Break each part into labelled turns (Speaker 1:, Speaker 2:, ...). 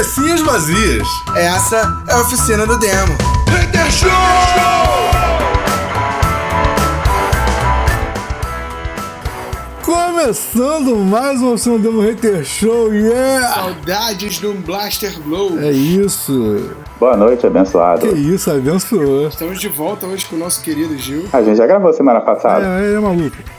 Speaker 1: cabecinhas vazias.
Speaker 2: Essa é a oficina do demo.
Speaker 1: Hater Show!
Speaker 3: Começando mais uma opção do Hater Show, yeah!
Speaker 2: Saudades do Blaster Blow.
Speaker 3: É isso.
Speaker 4: Boa noite, abençoado.
Speaker 3: Que isso, abençoou.
Speaker 2: Estamos de volta hoje com o nosso querido Gil.
Speaker 4: A gente já gravou semana passada.
Speaker 3: É, é maluco.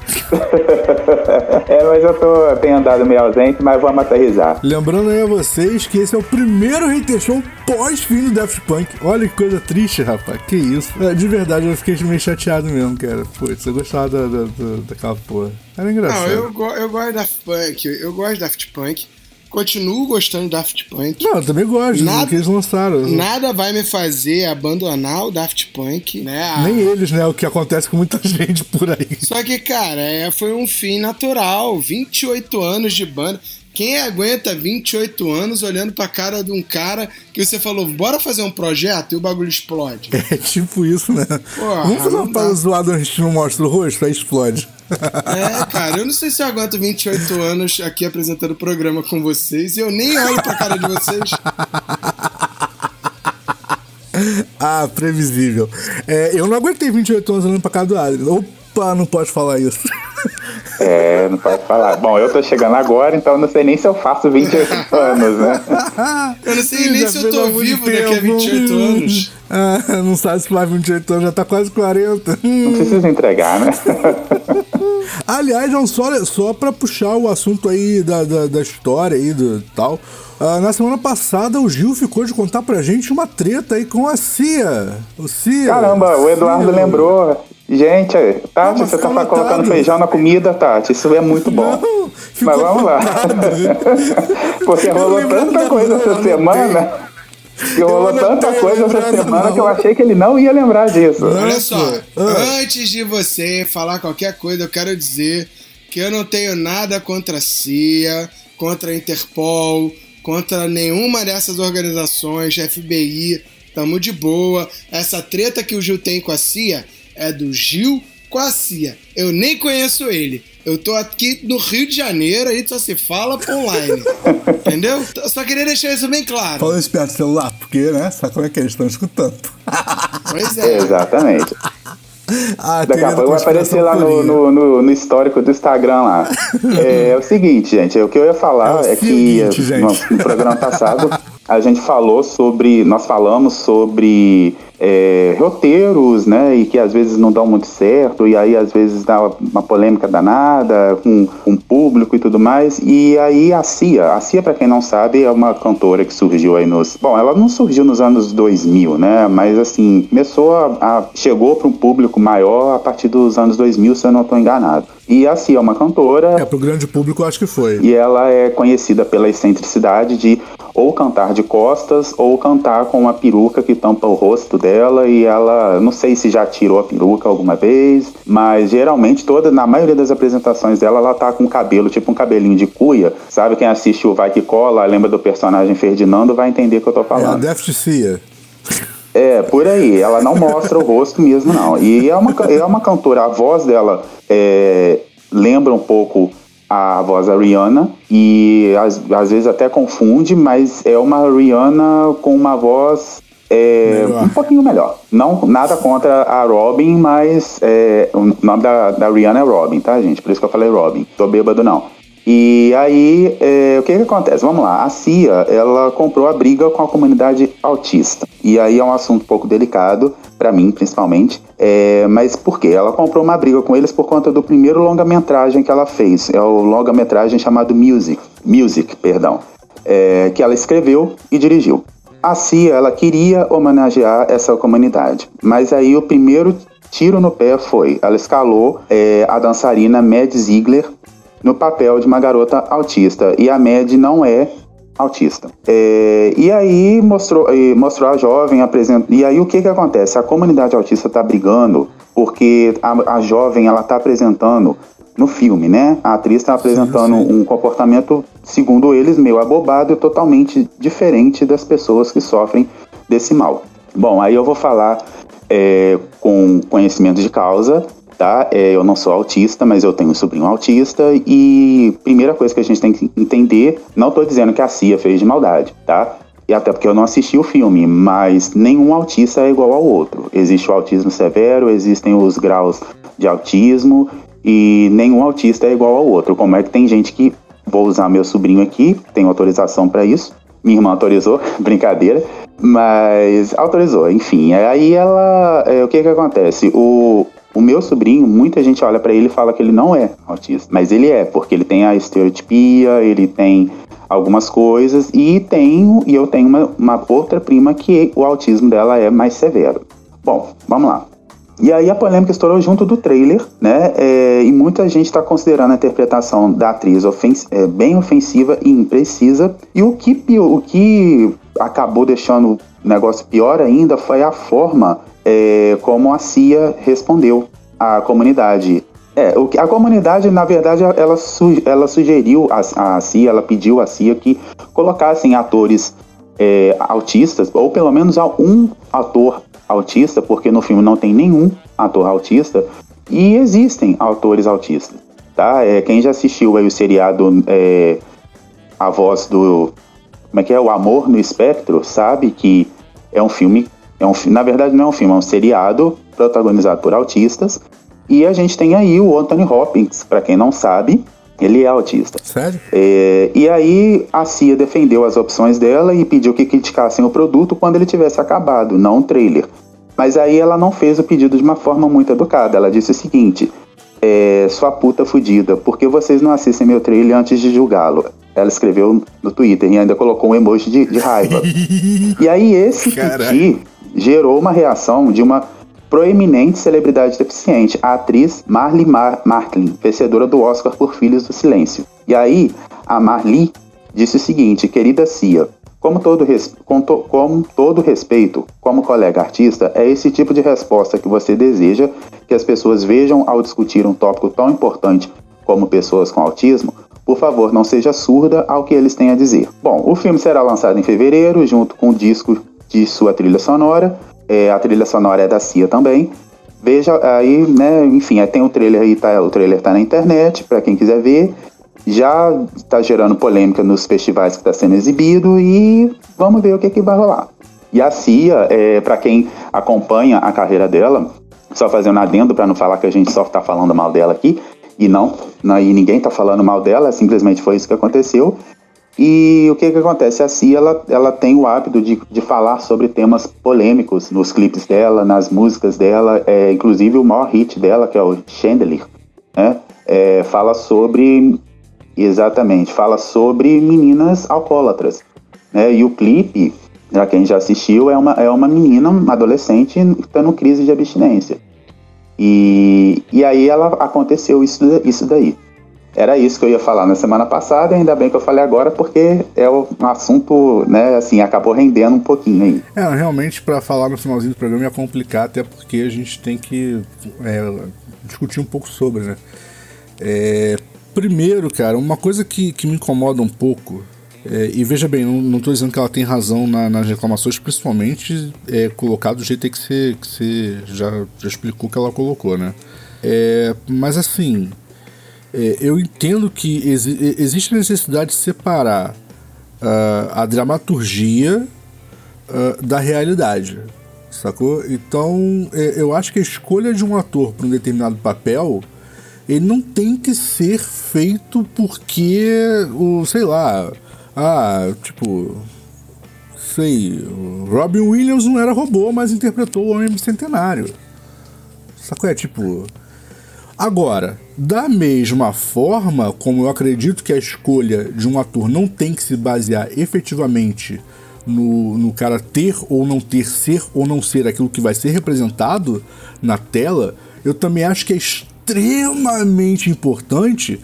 Speaker 4: É, mas eu tô, tenho andado meio ausente, mas vamos aterrizar.
Speaker 3: Lembrando aí a vocês que esse é o primeiro Hater Show pós-fim do Daft Punk. Olha que coisa triste, rapaz. Que isso. É, de verdade, eu fiquei meio chateado mesmo, cara. Putz, eu gostava da, da, da- daquela porra. Era engraçado.
Speaker 2: Não, eu, go- eu gosto de Daft Punk. Eu gosto de Daft Punk. Continuo gostando de Daft Punk.
Speaker 3: Não, eu também gosto
Speaker 2: Nada-
Speaker 3: do que eles lançaram.
Speaker 2: Nada vai me fazer abandonar o Daft Punk, né? A-
Speaker 3: Nem eles, né? O que acontece com muita gente por aí.
Speaker 2: Só que, cara, é, foi um fim natural. 28 anos de banda. Quem aguenta 28 anos olhando pra cara de um cara que você falou, bora fazer um projeto e o bagulho explode?
Speaker 3: É tipo isso, né?
Speaker 2: Porra,
Speaker 3: Vamos fazer uma parada zoada onde a gente não mostra o rosto, aí explode.
Speaker 2: É, cara, eu não sei se eu aguento 28 anos aqui apresentando o programa com vocês e eu nem olho pra cara de vocês.
Speaker 3: Ah, previsível. É, eu não aguentei 28 anos olhando pra cara do Adrian. Opa, não pode falar isso.
Speaker 4: É, não pode falar. Bom, eu tô chegando agora, então eu não sei nem se eu faço 28 anos, né?
Speaker 2: Eu não sei
Speaker 3: Ih,
Speaker 2: nem se eu tô vivo daqui a
Speaker 3: tempo.
Speaker 2: 28 anos.
Speaker 3: Ah, não sabe se faz 28 anos, já tá quase 40.
Speaker 4: Não preciso entregar, né?
Speaker 3: Aliás, não, só, só pra puxar o assunto aí da, da, da história aí do tal. ah, na semana passada o Gil ficou de contar pra gente uma treta aí com a Cia. O Cia.
Speaker 4: Caramba, o Eduardo
Speaker 3: Cia.
Speaker 4: lembrou. Gente, Tati,
Speaker 3: mas
Speaker 4: você tá
Speaker 3: fica
Speaker 4: colocando feijão na comida, Tati. Isso é muito bom.
Speaker 3: Não, ficou
Speaker 4: Mas vamos lá. Porque rolou tanta coisa essa semana. Que rolou tanta coisa essa semana que eu achei que ele não ia lembrar disso.
Speaker 2: Olha só,
Speaker 3: Ah.
Speaker 2: antes de você falar qualquer coisa, eu quero dizer que eu não tenho nada contra a CIA, contra a Interpol, contra nenhuma dessas organizações, FBI, tamo de boa. Essa treta que o Gil tem com a CIA é do Gil com a CIA. Eu nem conheço ele. Eu tô aqui no Rio de Janeiro, aí só se fala por online. Entendeu? Eu só queria deixar isso bem claro.
Speaker 3: Fala isso perto do celular, porque, né? Sabe como é que eles estão escutando?
Speaker 2: Pois é.
Speaker 4: Exatamente.
Speaker 3: Ah,
Speaker 4: Daqui a pouco vai aparecer lá no, no, no- no histórico do Instagram lá. É, é o seguinte, gente, o que eu ia falar
Speaker 3: É
Speaker 4: é, que
Speaker 3: seguinte, gente.
Speaker 4: no, no programa passado a gente falou sobre, nós falamos sobre é, roteiros, né, e que às vezes não dão muito certo, e aí às vezes dá uma polêmica danada com, com o público e tudo mais, e aí a Cia, a Cia, pra quem não sabe, é uma cantora que surgiu aí nos, bom, ela não surgiu nos anos 2000, né, mas assim, começou a, a chegou para um público maior a partir dos anos 2000, se eu não estou enganado. E a Cia é uma cantora,
Speaker 3: É, pro grande público eu acho que foi.
Speaker 4: e ela é conhecida pela excentricidade de ou cantar de costas ou cantar com uma peruca que tampa o rosto dela e ela, não sei se já tirou a peruca alguma vez, mas geralmente toda, na maioria das apresentações dela, ela tá com cabelo, tipo um cabelinho de cuia. Sabe quem assiste o Vai Que Cola, lembra do personagem Ferdinando, vai entender o que eu tô
Speaker 3: É a
Speaker 4: falando.
Speaker 3: Deft Cia.
Speaker 4: É, por aí. Ela não mostra o rosto mesmo, não. E é uma, é uma cantora, a voz dela é, lembra um pouco a voz da Rihanna e às, às vezes até confunde, mas é uma Rihanna com uma voz é, um pouquinho melhor. Não, nada contra a Robin, mas é, o nome da, da Rihanna é Robin, tá, gente? Por isso que eu falei Robin. Tô bêbado, não. E aí, é, o que que acontece? Vamos lá, a CIA, ela comprou a briga com a comunidade autista. E aí é um assunto um pouco delicado, pra mim, principalmente. É, mas por quê? Ela comprou uma briga com eles por conta do primeiro longa-metragem que ela fez. É o longa-metragem chamado Music, Music, perdão, é, que ela escreveu e dirigiu. A CIA, ela queria homenagear essa comunidade, mas aí o primeiro tiro no pé foi, ela escalou é, a dançarina Mad Ziegler no papel de uma garota autista. E a Mad não é autista. É, e aí mostrou, e mostrou a jovem apresentando. E aí o que que acontece? A comunidade autista está brigando porque a, a jovem ela está apresentando no filme, né? A atriz está apresentando
Speaker 3: sim.
Speaker 4: um comportamento, segundo eles, meio abobado e totalmente diferente das pessoas que sofrem desse mal. Bom, aí eu vou falar é, com conhecimento de causa, tá? É, eu não sou autista, mas eu tenho um sobrinho autista e primeira coisa que a gente tem que entender, não estou dizendo que a CIA fez de maldade, tá? e até porque eu não assisti o filme, mas nenhum autista é igual ao outro. Existe o autismo severo, existem os graus de autismo e nenhum autista é igual ao outro. Como é que tem gente que vou usar meu sobrinho aqui, tem autorização para isso. Minha irmã autorizou, brincadeira, mas autorizou, enfim. Aí ela, é, o que que acontece? O, o meu sobrinho, muita gente olha para ele e fala que ele não é autista, mas ele é, porque ele tem a estereotipia, ele tem algumas coisas e tenho e eu tenho uma, uma outra prima que o autismo dela é mais severo. Bom, vamos lá. E aí a polêmica estourou junto do trailer, né? É, e muita gente está considerando a interpretação da atriz ofens é, bem ofensiva e imprecisa. E o que, o que acabou deixando o negócio pior ainda foi a forma é, como a CIA respondeu à comunidade. É, o que, a comunidade, na verdade, ela, su, ela sugeriu a, a CIA, ela pediu à CIA que colocassem atores é, autistas, ou pelo menos um ator autista, porque no filme não tem nenhum ator autista, e existem autores autistas, tá? É, quem já assistiu aí o seriado é, A Voz do... Como é que é? O Amor no Espectro, sabe que é um filme... É um, na verdade não é um filme, é um seriado protagonizado por autistas, e a gente tem aí o Anthony Hopkins, para quem não sabe, ele é autista.
Speaker 3: Sério?
Speaker 4: É, e aí a CIA defendeu as opções dela e pediu que criticassem o produto quando ele tivesse acabado, não o trailer. Mas aí ela não fez o pedido de uma forma muito educada. Ela disse o seguinte: é, sua puta fudida, por que vocês não assistem meu trailer antes de julgá-lo? Ela escreveu no Twitter e ainda colocou um emoji de, de raiva. e aí esse piti gerou uma reação de uma proeminente celebridade deficiente, a atriz Marley Mar Martlin, vencedora do Oscar por Filhos do Silêncio. E aí, a Marley disse o seguinte: Querida Cia, como todo, com, to todo respeito, como colega artista, é esse tipo de resposta que você deseja que as pessoas vejam ao discutir um tópico tão importante como pessoas com autismo? Por favor, não seja surda ao que eles têm a dizer. Bom, o filme será lançado em fevereiro, junto com o disco de sua trilha sonora, é, a trilha sonora é da Cia também. Veja aí, né? Enfim, tem o trailer aí, tá, o trailer tá na internet para quem quiser ver. Já está gerando polêmica nos festivais que está sendo exibido e vamos ver o que, que vai rolar. E a Cia, é, para quem acompanha a carreira dela, só fazendo um adendo para não falar que a gente só está falando mal dela aqui, e não, não e ninguém está falando mal dela, simplesmente foi isso que aconteceu. E o que que acontece? A Cia, ela, ela tem o hábito de, de falar sobre temas polêmicos nos clipes dela, nas músicas dela, é, inclusive o maior hit dela, que é o Chandelier, né? É, fala sobre, exatamente, fala sobre meninas alcoólatras, né? E o clipe, para quem já assistiu, é uma, é uma menina, uma adolescente, tendo crise de abstinência. E, e aí ela aconteceu isso, isso daí. Era isso que eu ia falar na semana passada, ainda bem que eu falei agora, porque é um assunto, né, assim, acabou rendendo um pouquinho aí.
Speaker 3: É, realmente, para falar no finalzinho do programa ia complicar, até porque a gente tem que é, discutir um pouco sobre, né? É, primeiro, cara, uma coisa que, que me incomoda um pouco, é, e veja bem, não, tô dizendo que ela tem razão na, nas reclamações, principalmente é, colocado do jeito que você, que você já, já explicou que ela colocou, né? É, mas assim, é, eu entendo que exi existe necessidade de separar uh, a dramaturgia uh, da realidade, sacou? Então, é, eu acho que a escolha de um ator para um determinado papel ele não tem que ser feito porque o sei lá ah tipo sei Robin Williams não era robô mas interpretou o Homem Bicentenário. Sacou? É tipo Agora, da mesma forma como eu acredito que a escolha de um ator não tem que se basear efetivamente no, no cara ter ou não ter, ser ou não ser aquilo que vai ser representado na tela, eu também acho que é extremamente importante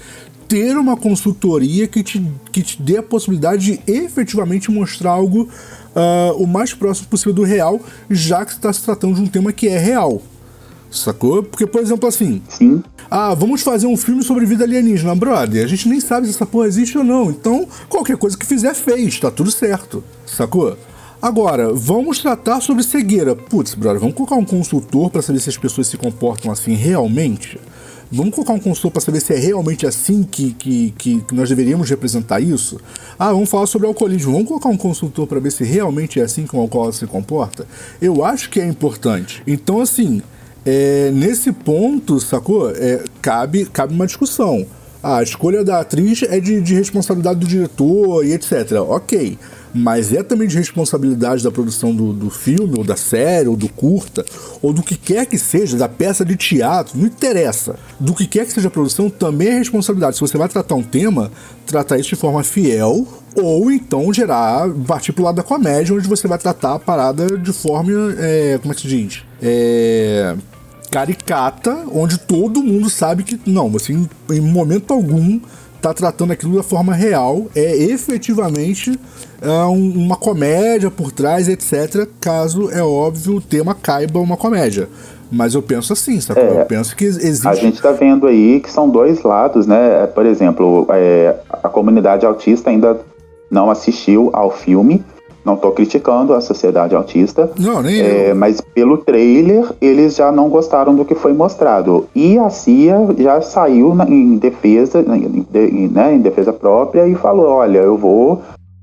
Speaker 3: ter uma consultoria que te, que te dê a possibilidade de efetivamente mostrar algo uh, o mais próximo possível do real, já que está se tratando de um tema que é real. Sacou? Porque, por exemplo, assim.
Speaker 4: Sim.
Speaker 3: Ah, vamos fazer um filme sobre vida alienígena, brother. A gente nem sabe se essa porra existe ou não. Então, qualquer coisa que fizer fez, tá tudo certo. Sacou? Agora, vamos tratar sobre cegueira. Putz, brother, vamos colocar um consultor para saber se as pessoas se comportam assim realmente? Vamos colocar um consultor para saber se é realmente assim que, que, que, nós deveríamos representar isso? Ah, vamos falar sobre alcoolismo. Vamos colocar um consultor para ver se realmente é assim que o álcool se comporta? Eu acho que é importante. Então, assim, é, nesse ponto, sacou? É, cabe, cabe uma discussão. Ah, a escolha da atriz é de, de responsabilidade do diretor e etc. Ok mas é também de responsabilidade da produção do, do filme, ou da série, ou do curta, ou do que quer que seja, da peça de teatro, não interessa. Do que quer que seja a produção, também é responsabilidade. Se você vai tratar um tema, tratar isso de forma fiel, ou então gerar, partir pro lado da comédia, onde você vai tratar a parada de forma, é, como é que se diz? É caricata, onde todo mundo sabe que não, você em, em momento algum tá tratando aquilo da forma real, é efetivamente é, um, uma comédia por trás, etc. Caso, é óbvio, o tema caiba uma comédia. Mas eu penso assim, sabe? É, eu penso que existe.
Speaker 4: A gente está vendo aí que são dois lados, né? Por exemplo, é, a comunidade autista ainda não assistiu ao filme, não estou criticando a sociedade autista.
Speaker 3: Não, nem é,
Speaker 4: Mas pelo trailer, eles já não gostaram do que foi mostrado. E a CIA já saiu na, em defesa, em, né, em defesa própria e falou: olha, eu vou.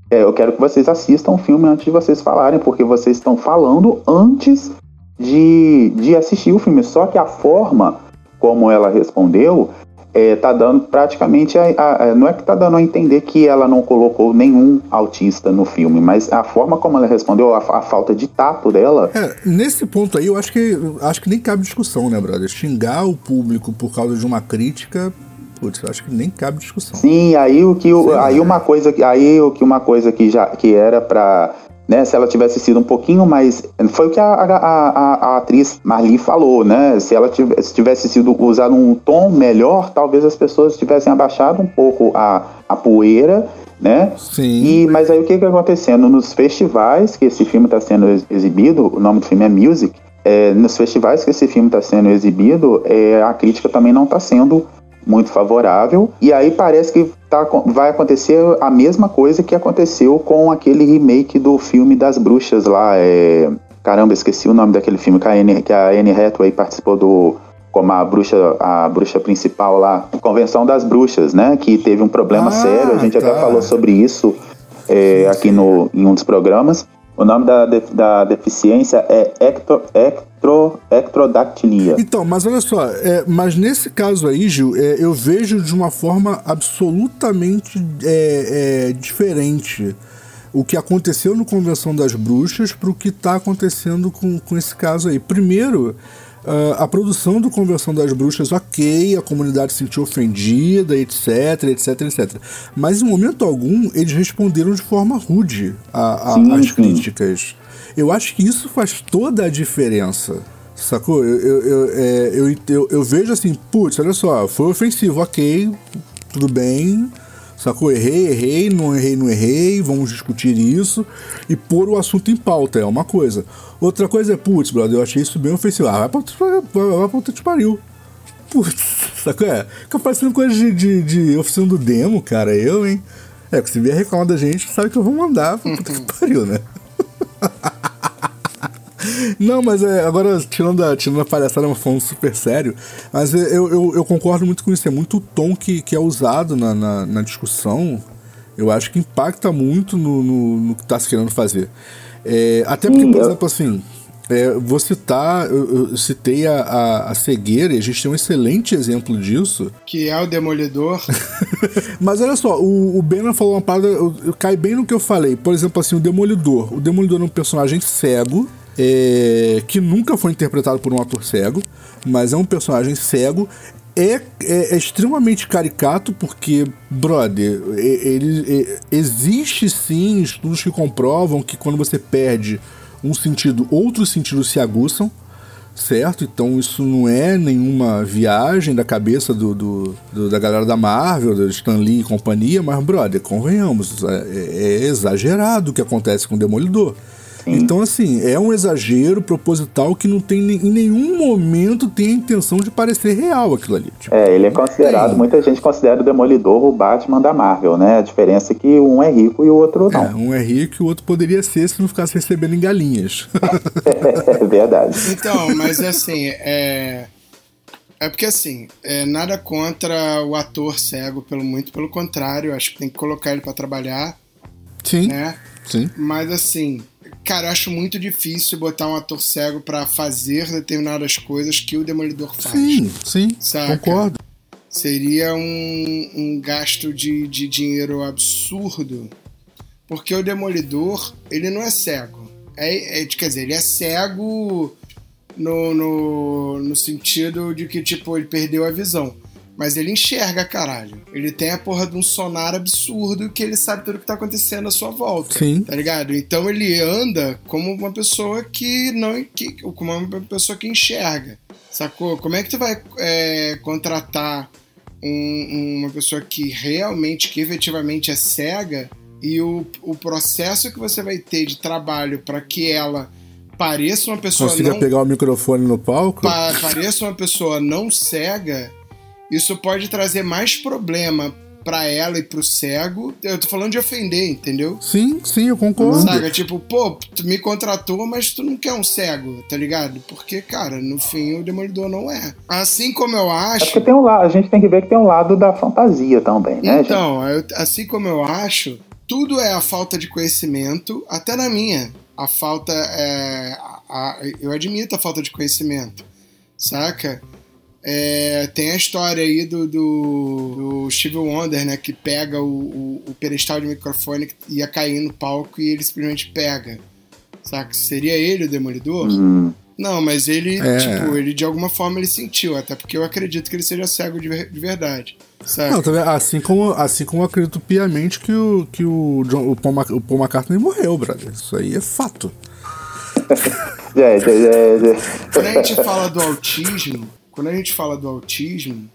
Speaker 4: É, eu quero que vocês assistam o filme antes de vocês falarem, porque vocês estão falando antes de, de assistir o filme. Só que a forma como ela respondeu é, tá dando praticamente a, a, a, não é que tá dando a entender que ela não colocou nenhum autista no filme, mas a forma como ela respondeu, a, falta de tato dela.
Speaker 3: É, nesse ponto aí eu acho que acho que nem cabe discussão, né, brother? Xingar o público por causa de uma crítica Putz, eu acho que nem cabe discussão.
Speaker 4: Sim, aí o que aí uma coisa aí o que uma coisa que já que era para né, se ela tivesse sido um pouquinho mais. Foi o que a, a, a, a atriz Marli falou, né? Se ela tivesse, tivesse sido usado um tom melhor, talvez as pessoas tivessem abaixado um pouco a, a poeira, né?
Speaker 3: Sim.
Speaker 4: E, mas aí o que está acontecendo? Nos festivais que esse filme está sendo exibido, o nome do filme é Music, é, nos festivais que esse filme está sendo exibido, é, a crítica também não está sendo muito favorável. E aí parece que tá, vai acontecer a mesma coisa que aconteceu com aquele remake do filme das bruxas lá. É... Caramba, esqueci o nome daquele filme que a Anne, que a Anne Hathaway participou do como a bruxa, a bruxa principal lá, Convenção das Bruxas, né? Que teve um problema ah, sério. A gente tá. até falou sobre isso é, aqui no, em um dos programas. O nome da, da deficiência é ecto, ectro, ectrodactilia.
Speaker 3: Então, mas olha só, é, mas nesse caso aí, Gil, é, eu vejo de uma forma absolutamente é, é diferente o que aconteceu no Convenção das Bruxas para o que está acontecendo com, com esse caso aí. Primeiro, Uh, a produção do Conversão das Bruxas, ok, a comunidade se sentiu ofendida, etc, etc, etc. Mas em momento algum eles responderam de forma rude às críticas. Eu acho que isso faz toda a diferença. Sacou? Eu, eu, eu, é, eu, eu, eu vejo assim, putz, olha só, foi ofensivo, ok, tudo bem Sacou? Errei, errei, não errei, não errei, vamos discutir isso e pôr o assunto em pauta, é uma coisa. Outra coisa é, putz, brother, eu achei isso bem ofensivo. Ah, vai pra, vai pra te pariu. Putz, sacou? É, fica parecendo coisa de, de, de oficina do demo, cara, eu, hein? É, que se vier reclamar da gente, sabe que eu vou mandar pra puta que pariu, né? Não, mas é, agora, tirando a, tirando a palhaçada, falando super sério, mas eu, eu, eu, concordo muito com isso. É muito o tom que, que é usado na, na, na discussão. Eu acho que impacta muito no, no, no que está se querendo fazer. É, até porque, por exemplo, assim, é, vou citar, eu, eu citei a, a, a, cegueira, e a gente tem um excelente exemplo disso.
Speaker 2: Que é o Demolidor.
Speaker 3: Mas olha só, o, o Banner falou uma parada, eu, eu, cai bem no que eu falei. Por exemplo, assim, o Demolidor. O Demolidor é um personagem cego, é, que nunca foi interpretado por um ator cego, mas é um personagem cego. É, é, é extremamente caricato porque, brother, ele, existe sim estudos que comprovam que quando você perde um sentido, outros sentidos se aguçam, certo? Então isso não é nenhuma viagem da cabeça do, do, do da galera da Marvel, do Stan Lee e companhia, mas, brother, convenhamos, é, é exagerado o que acontece com o Demolidor. Então, assim, é um exagero proposital que não tem em nenhum momento tem a intenção de parecer real aquilo ali.
Speaker 4: Tipo, é, ele é considerado, tem. muita gente considera o Demolidor o Batman da Marvel, né? A diferença é que um é rico e o outro não. É,
Speaker 3: um é rico e o outro poderia ser se não ficasse recebendo em galinhas.
Speaker 4: é, é verdade.
Speaker 2: Então, mas assim, é É porque assim, é, nada contra o ator cego, pelo muito pelo contrário, acho que tem que colocar ele pra trabalhar,
Speaker 3: Sim,
Speaker 2: né?
Speaker 3: sim.
Speaker 2: Mas assim, cara, eu acho muito difícil botar um ator cego pra fazer determinadas coisas que o Demolidor faz.
Speaker 3: Sim, sim.
Speaker 2: Saca?
Speaker 3: Concordo.
Speaker 2: Seria um, um gasto de, de dinheiro absurdo, porque o Demolidor, ele não é cego. É, é, quer dizer, ele é cego no, no, no sentido de que, tipo, ele perdeu a visão. Mas ele enxerga, caralho. Ele tem a porra de um sonar absurdo que ele sabe tudo que tá acontecendo à sua volta.
Speaker 3: Sim.
Speaker 2: Tá ligado? Então ele anda como uma pessoa que não. Que, como uma pessoa que enxerga. Sacou? Como é que tu vai é, contratar um- uma pessoa que realmente, que efetivamente é cega e o, o processo que você vai ter de trabalho para que ela pareça uma pessoa
Speaker 3: Consiga
Speaker 2: não
Speaker 3: pegar o microfone no palco?
Speaker 2: pa- pareça uma pessoa não cega, isso pode trazer mais problema pra ela e pro cego. Eu tô falando de ofender, entendeu?
Speaker 3: Sim, sim, eu concordo.
Speaker 2: Saca? Tipo, pô, tu me contratou, mas tu não quer um cego, tá ligado? Porque, cara, no fim o Demolidor não é. Assim como eu
Speaker 4: É
Speaker 2: acho.
Speaker 4: porque tem um lado, a gente tem que ver que tem um lado da fantasia também, né, gente?
Speaker 2: Então, eu- assim como eu acho, tudo é a falta de conhecimento, até na minha. A falta é. a- a- eu admito a falta de conhecimento, saca? É, tem a história aí do, do, do Steve Wonder, né? Que pega o, o, o pedestal de microfone que ia cair no palco e ele simplesmente pega. Saca? Seria ele o Demolidor?
Speaker 4: Hum,
Speaker 2: Não, mas ele,
Speaker 3: É.
Speaker 2: tipo, ele de alguma forma ele sentiu, até porque eu acredito que ele seja cego de, de verdade. Saca?
Speaker 3: Não, assim como, assim como eu acredito piamente que o, que o, John, o, Paul, Mac- o Paul McCartney morreu, brother. Isso aí é fato.
Speaker 4: é, é, é.
Speaker 2: Quando a gente fala do autismo, quando a gente fala do autismo,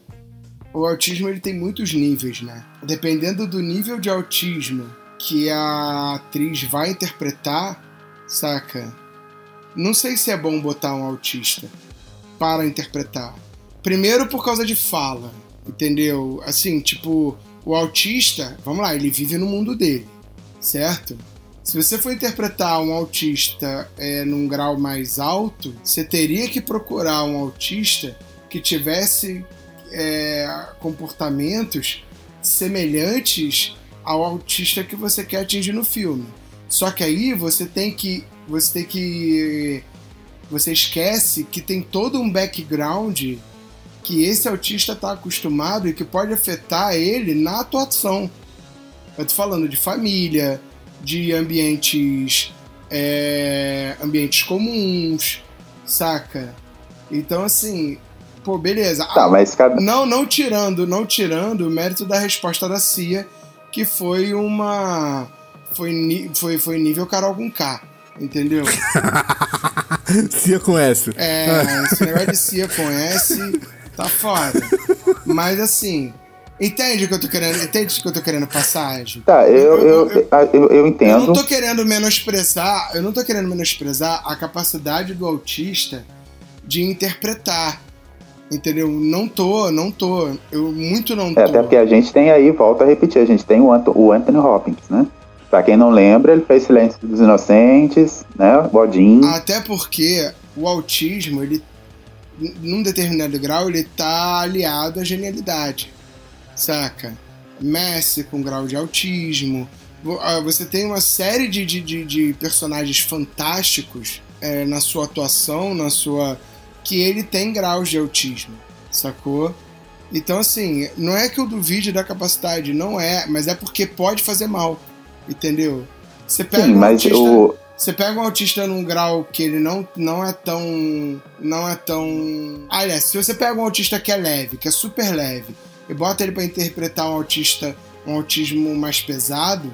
Speaker 2: o autismo ele tem muitos níveis, né? Dependendo do nível de autismo que a atriz vai interpretar, saca? Não sei se é bom botar um autista para interpretar. Primeiro por causa de fala, entendeu? Assim, tipo, o autista, vamos lá, ele vive no mundo dele, certo? Se você for interpretar um autista é, num grau mais alto, você teria que procurar um autista que tivesse é, comportamentos semelhantes ao autista que você quer atingir no filme. Só que aí você tem que você tem que você esquece que tem todo um background que esse autista está acostumado e que pode afetar ele na atuação. Eu tô falando de família, de ambientes é, ambientes comuns, saca? Então assim, pô, beleza.
Speaker 4: Tá, mas cada,
Speaker 2: Não, não tirando, não tirando o mérito da resposta da CIA, que foi uma foi ni- foi, foi nível Carol com K, entendeu?
Speaker 3: Cia com S.
Speaker 2: É, esse negócio de CIA com S tá foda. Mas assim, entende o que eu tô querendo, entende o que eu tô querendo passar,
Speaker 4: tá, eu, eu, eu, eu, eu
Speaker 2: Eu
Speaker 4: entendo.
Speaker 2: não tô querendo menosprezar, eu não tô querendo menosprezar a capacidade do autista de interpretar. Entendeu? Não tô, não tô. Eu muito não tô.
Speaker 4: É, até porque a gente tem aí, volta a repetir, a gente tem o, Anto- o Anthony Hopkins, né? Pra quem não lembra, ele fez Silêncio dos Inocentes, né? Bodinho.
Speaker 2: Até porque o autismo, ele, num determinado grau, ele tá aliado à genialidade. Saca? Messi com grau de autismo. Ah, Você tem uma série de, de, de, de personagens fantásticos é, na sua atuação, na sua. Que ele tem graus de autismo. Sacou? Então, assim, não é que eu duvide da capacidade, não é, mas é porque pode fazer mal. Entendeu? Você pega
Speaker 4: Sim,
Speaker 2: um
Speaker 4: mas
Speaker 2: autista-
Speaker 4: o.
Speaker 2: você pega um autista num grau que ele não, não é tão. Não é tão. Aliás, se você pega um autista que é leve, que é super leve, e bota ele pra interpretar um autista, um autismo mais pesado,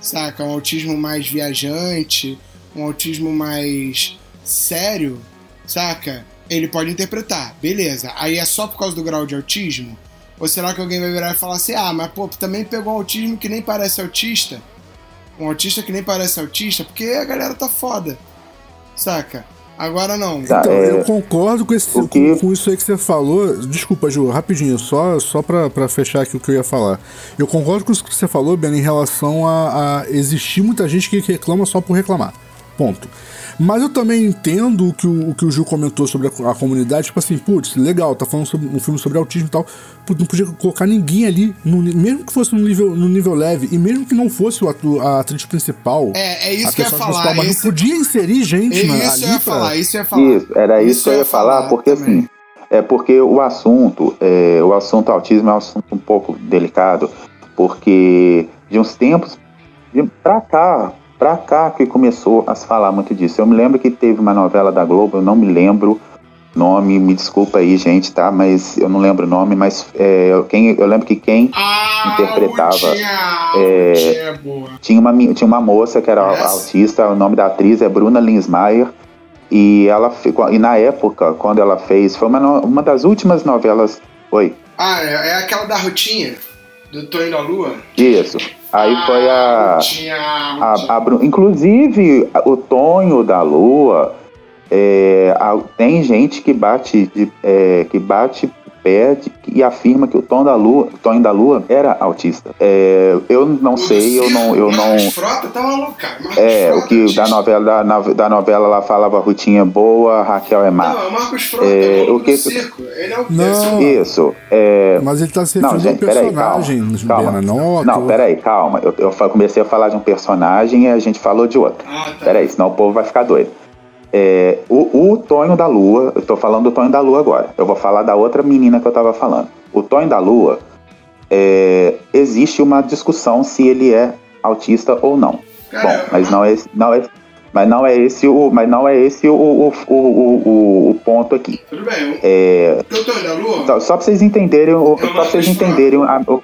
Speaker 2: saca? Um autismo mais viajante, um autismo mais sério, saca? Ele pode interpretar, beleza. Aí é só por causa do grau de autismo? Ou será que alguém vai virar e falar assim: ah, mas pô, também pegou um autismo que nem parece autista? Um autista que nem parece autista, porque a galera tá foda. Saca? Agora não.
Speaker 4: Tá,
Speaker 3: Então,
Speaker 4: é,
Speaker 3: eu concordo com, esse, com, com isso aí que você falou. Desculpa, Ju, rapidinho, só, só pra, pra fechar aqui o que eu ia falar. Eu concordo com isso que você falou, Ben, em relação a, a existir muita gente que reclama só por reclamar. Ponto. Mas eu também entendo o que o, o que o Gil comentou sobre a, a comunidade, tipo assim, putz, legal, tá falando sobre um filme sobre autismo e tal. Putz, não podia colocar ninguém ali, no, mesmo que fosse no nível, no nível leve, e mesmo que não fosse o atu, a atriz principal.
Speaker 2: É, é isso que eu ia falar.
Speaker 3: mas
Speaker 2: esse-
Speaker 3: não podia inserir gente
Speaker 2: é
Speaker 3: na,
Speaker 2: isso
Speaker 3: ali
Speaker 2: eu ia
Speaker 3: pra-
Speaker 2: falar, isso eu ia falar.
Speaker 4: Isso, era isso, que eu ia falar, porque
Speaker 2: também.
Speaker 4: assim, é porque o assunto, é, o assunto autismo é um assunto um pouco delicado, porque de uns tempos de pra cá, pra cá que começou a se falar muito disso. Eu me lembro que teve uma novela da Globo, eu não me lembro o nome, me desculpa aí, gente, tá? Mas eu não lembro o nome, mas é, quem, eu lembro que quem
Speaker 2: Ah,
Speaker 4: interpretava,
Speaker 2: Tinha,
Speaker 4: é,
Speaker 2: tinha
Speaker 4: uma, tinha uma moça que era
Speaker 2: Yes.
Speaker 4: autista, o nome da atriz é Bruna Linsmeyer. E ela ficou. E na época, quando ela fez, foi uma, uma das últimas novelas. Oi,
Speaker 2: Ah, é, é aquela da Rotinha, do Tonho da Lua.
Speaker 4: isso. Aí foi a. A, a Bru- Inclusive, o Tonho da Lua. é, a- tem gente que bate, de, é, que bate e afirma que o Tom da Lua, Tonho da Lua era autista. É, eu não sei, eu não, eu não,
Speaker 2: Marcos Frota tá maluco, cara. Marcos
Speaker 4: É,
Speaker 2: Frota,
Speaker 4: o que da novela, da, da novela lá falava Rutinha boa, Raquel é má.
Speaker 2: Não, é o Marcos Frota,
Speaker 4: É,
Speaker 2: é, o
Speaker 4: que-
Speaker 2: do circo. Ele é o
Speaker 3: Não.
Speaker 4: Isso. É...
Speaker 3: Mas ele tá se
Speaker 4: Não,
Speaker 3: referindo ao
Speaker 4: gente, peraí, calma.
Speaker 3: personagem,
Speaker 4: Calma.
Speaker 3: Bena, não ao
Speaker 4: Não, peraí, calma. Eu, eu comecei a falar de um personagem e a gente falou de outro.
Speaker 2: Ah, tá.
Speaker 4: Peraí, senão o povo vai ficar doido. É, o, o Tonho da Lua, eu tô falando do Tonho da Lua agora. Eu vou falar da outra menina que eu tava falando. O Tonho da Lua, é, existe uma discussão se ele é autista ou não. Bom,
Speaker 2: Caramba.
Speaker 4: mas não é, esse- não é, mas não é esse o, mas não é esse o, o, o, o, ponto aqui.
Speaker 2: Tudo bem.
Speaker 4: É,
Speaker 2: da Lua?
Speaker 4: só, só pra vocês entenderem, o, só
Speaker 2: uma
Speaker 4: pra vocês entenderem a- o-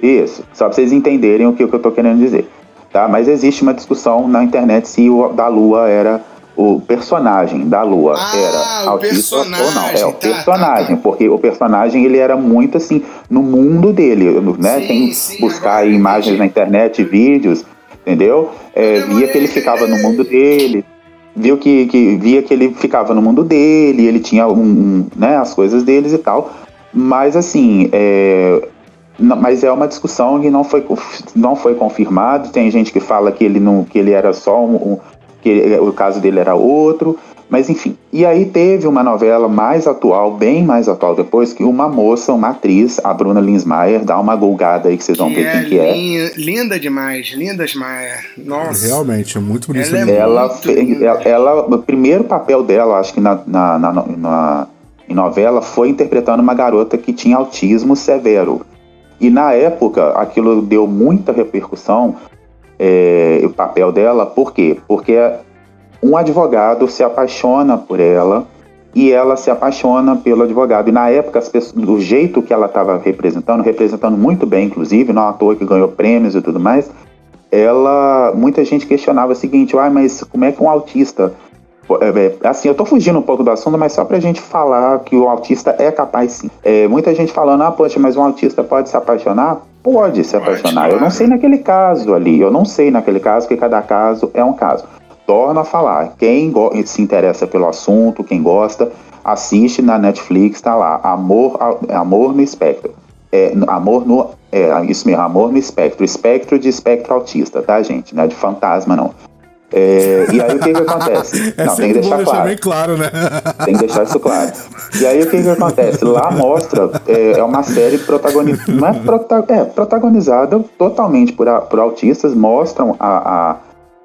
Speaker 4: isso, só pra vocês entenderem o que, o que eu tô querendo dizer, tá? Mas existe uma discussão na internet se o da Lua era o personagem da Lua
Speaker 2: Ah,
Speaker 4: era
Speaker 2: o
Speaker 4: autista ou não. É o
Speaker 2: tá,
Speaker 4: personagem,
Speaker 2: tá,
Speaker 4: porque o personagem ele era muito assim no mundo dele, né?
Speaker 2: Sim,
Speaker 4: Tem
Speaker 2: sim,
Speaker 4: buscar imagens
Speaker 2: entendi.
Speaker 4: na internet, vídeos, entendeu? É, via que ele ficava no mundo dele, viu que, que via que ele ficava no mundo dele, ele tinha um, um, né, as coisas deles e tal. Mas assim, é, não- mas é uma discussão que não foi, não foi confirmado. Tem gente que fala que ele não, que ele era só um- que o caso dele era outro. Mas enfim. E aí teve uma novela mais atual, bem mais atual depois, que uma moça, uma atriz, a Bruna Linsmeyer, dá uma golgada aí que vocês vão
Speaker 2: Que
Speaker 4: ver
Speaker 2: é,
Speaker 4: quem que é.
Speaker 2: linda, demais, linda demais. Nossa.
Speaker 3: Realmente, é muito bonito.
Speaker 2: Ela é.
Speaker 4: Ela,
Speaker 2: Muito
Speaker 4: ela, ela- o primeiro papel dela, acho que na, na, na, na- em novela, foi interpretando uma garota que tinha autismo severo. E na época, aquilo deu muita repercussão, é, o papel dela, por quê? Porque um advogado se apaixona por ela e ela se apaixona pelo advogado. E na época, as pessoas, do jeito que ela estava representando, representando muito bem, inclusive, não à toa que ganhou prêmios e tudo mais, ela muita gente questionava o seguinte, ah, mas como é que um autista é, é, assim, eu tô fugindo um pouco do assunto, mas só pra gente falar que o autista é capaz sim. É, muita gente falando, ah, poxa, mas um autista pode se apaixonar? Pode se
Speaker 2: Pode,
Speaker 4: apaixonar. Eu não sei naquele caso ali, eu não sei naquele caso, porque cada caso é um caso. Torno a falar, quem se interessa pelo assunto, quem gosta, assiste na Netflix, tá lá, Amor, ao- Amor no Espectro. É, amor no. É, isso mesmo, amor no espectro. Espectro de espectro autista, tá, gente? Não é de fantasma, não. É, e aí o que que acontece?
Speaker 3: É
Speaker 4: não, tem que deixar
Speaker 3: deixar
Speaker 4: claro.
Speaker 3: bem claro, né?
Speaker 4: Tem que deixar isso claro. E aí o que que acontece? Lá mostra, é, é uma série protagonizada, não é, prota- é, protagonizada totalmente por, a- por autistas, mostram a, a,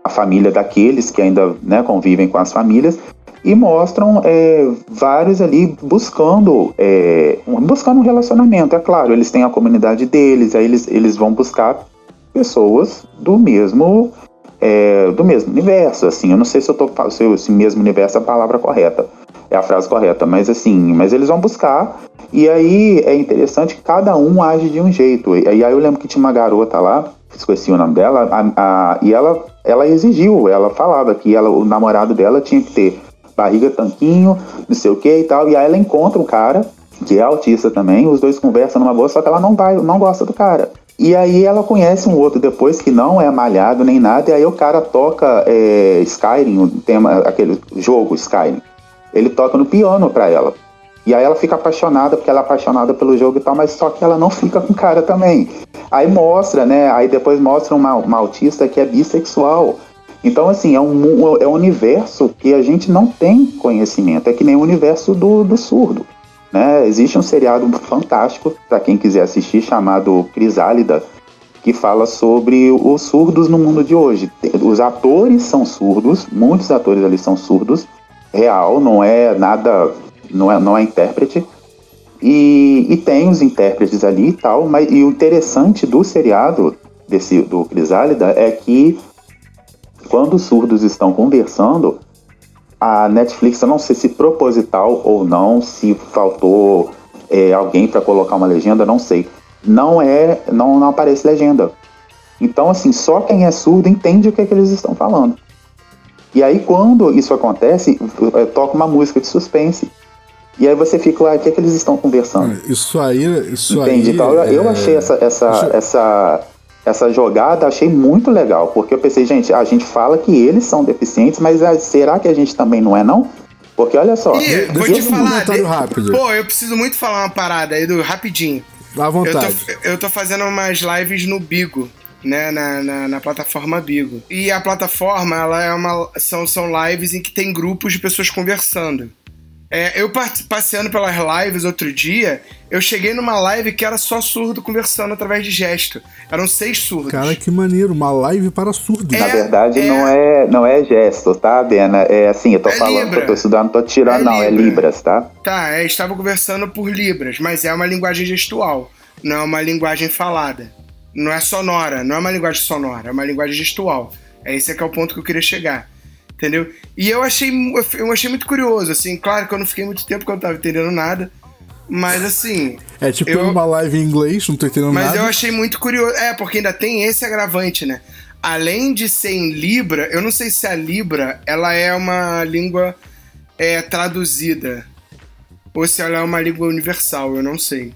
Speaker 4: a família daqueles que ainda né, convivem com as famílias e mostram é, vários ali buscando é, um- buscando um relacionamento. É claro, eles têm a comunidade deles, aí eles, eles vão buscar pessoas do mesmo é, do mesmo universo, assim, eu não sei se eu tô se esse mesmo universo é a palavra correta, é a frase correta, mas assim, mas eles vão buscar e aí é interessante que cada um age de um jeito. E aí eu lembro que tinha uma garota lá, esqueci o nome dela, a- a- e ela ela exigiu, ela falava que ela, o namorado dela tinha que ter barriga tanquinho, não sei o que e tal, e aí ela encontra um cara que é autista também, os dois conversam numa boa, só que ela não vai, não gosta do cara. E aí ela conhece um outro depois que não é malhado nem nada, e aí o cara toca é, Skyrim, o tema, aquele jogo Skyrim. Ele toca no piano pra ela. E aí ela fica apaixonada, porque ela é apaixonada pelo jogo e tal, mas só que ela não fica com o cara também. Aí mostra, né? Aí depois mostra uma, uma autista que é bissexual. Então, assim, é um, é um universo que a gente não tem conhecimento. É que nem o universo do, do surdo. Né? Existe um seriado fantástico, para quem quiser assistir, chamado Crisálida, que fala sobre os surdos no mundo de hoje. Os atores são surdos, muitos atores ali são surdos, real, não é nada, não é, não é intérprete. E, e tem os intérpretes ali e tal, mas e o interessante do seriado desse do Crisálida é que quando os surdos estão conversando, a Netflix, eu não sei se proposital ou não, se faltou é, alguém para colocar uma legenda, não sei. Não é, não, não aparece legenda. Então, assim, só quem é surdo entende o que, é que eles estão falando. E aí, quando isso acontece, eh, toca uma música de suspense. E aí você fica lá, o que, é que eles estão conversando?
Speaker 3: Isso aí, isso
Speaker 4: Entende?
Speaker 3: aí.
Speaker 4: Então eu, eu
Speaker 3: é-
Speaker 4: achei essa, essa, essa, essa jogada, achei muito legal, porque eu pensei, gente, a gente fala que eles são deficientes, mas ah, será que a gente também não é, não? Porque olha só,
Speaker 2: Ih, vou te
Speaker 3: eu um
Speaker 2: falar. de-
Speaker 3: rápido.
Speaker 2: Pô, eu preciso muito falar uma parada aí do rapidinho.
Speaker 3: À
Speaker 2: Eu
Speaker 3: vontade.
Speaker 2: tô, eu tô fazendo umas lives no Bigo, né? Na, na, na plataforma Bigo. E a plataforma, ela é uma. São, são lives em que tem grupos de pessoas conversando. É, eu passeando pelas lives outro dia, eu cheguei numa live que era só surdo conversando através de gesto. Eram seis surdos.
Speaker 3: Cara, que maneiro, uma live para surdos.
Speaker 4: na
Speaker 2: É,
Speaker 4: verdade
Speaker 2: é-
Speaker 4: não é não é gesto, tá, Bena? É assim, eu tô
Speaker 2: É
Speaker 4: falando
Speaker 2: Libra.
Speaker 4: que eu tô estudando, não tô tirando,
Speaker 2: É
Speaker 4: não, é
Speaker 2: Libra.
Speaker 4: Libras, tá?
Speaker 2: Tá, é, estava conversando por Libras, mas é uma linguagem gestual, não é uma linguagem falada. Não é sonora, não é uma linguagem sonora, é uma linguagem gestual. É esse que é o ponto que eu queria chegar. Entendeu? E eu achei, eu achei muito curioso, assim, claro que eu não fiquei muito tempo porque eu não tava entendendo nada, mas assim,
Speaker 3: É tipo
Speaker 2: Eu-
Speaker 3: uma live em inglês, não tô entendendo
Speaker 2: mas
Speaker 3: nada.
Speaker 2: eu achei muito curioso. É, porque ainda tem esse agravante, né? Além de ser em Libra, eu não sei se a Libra ela é uma língua é, traduzida. Ou se ela é uma língua universal, eu não sei.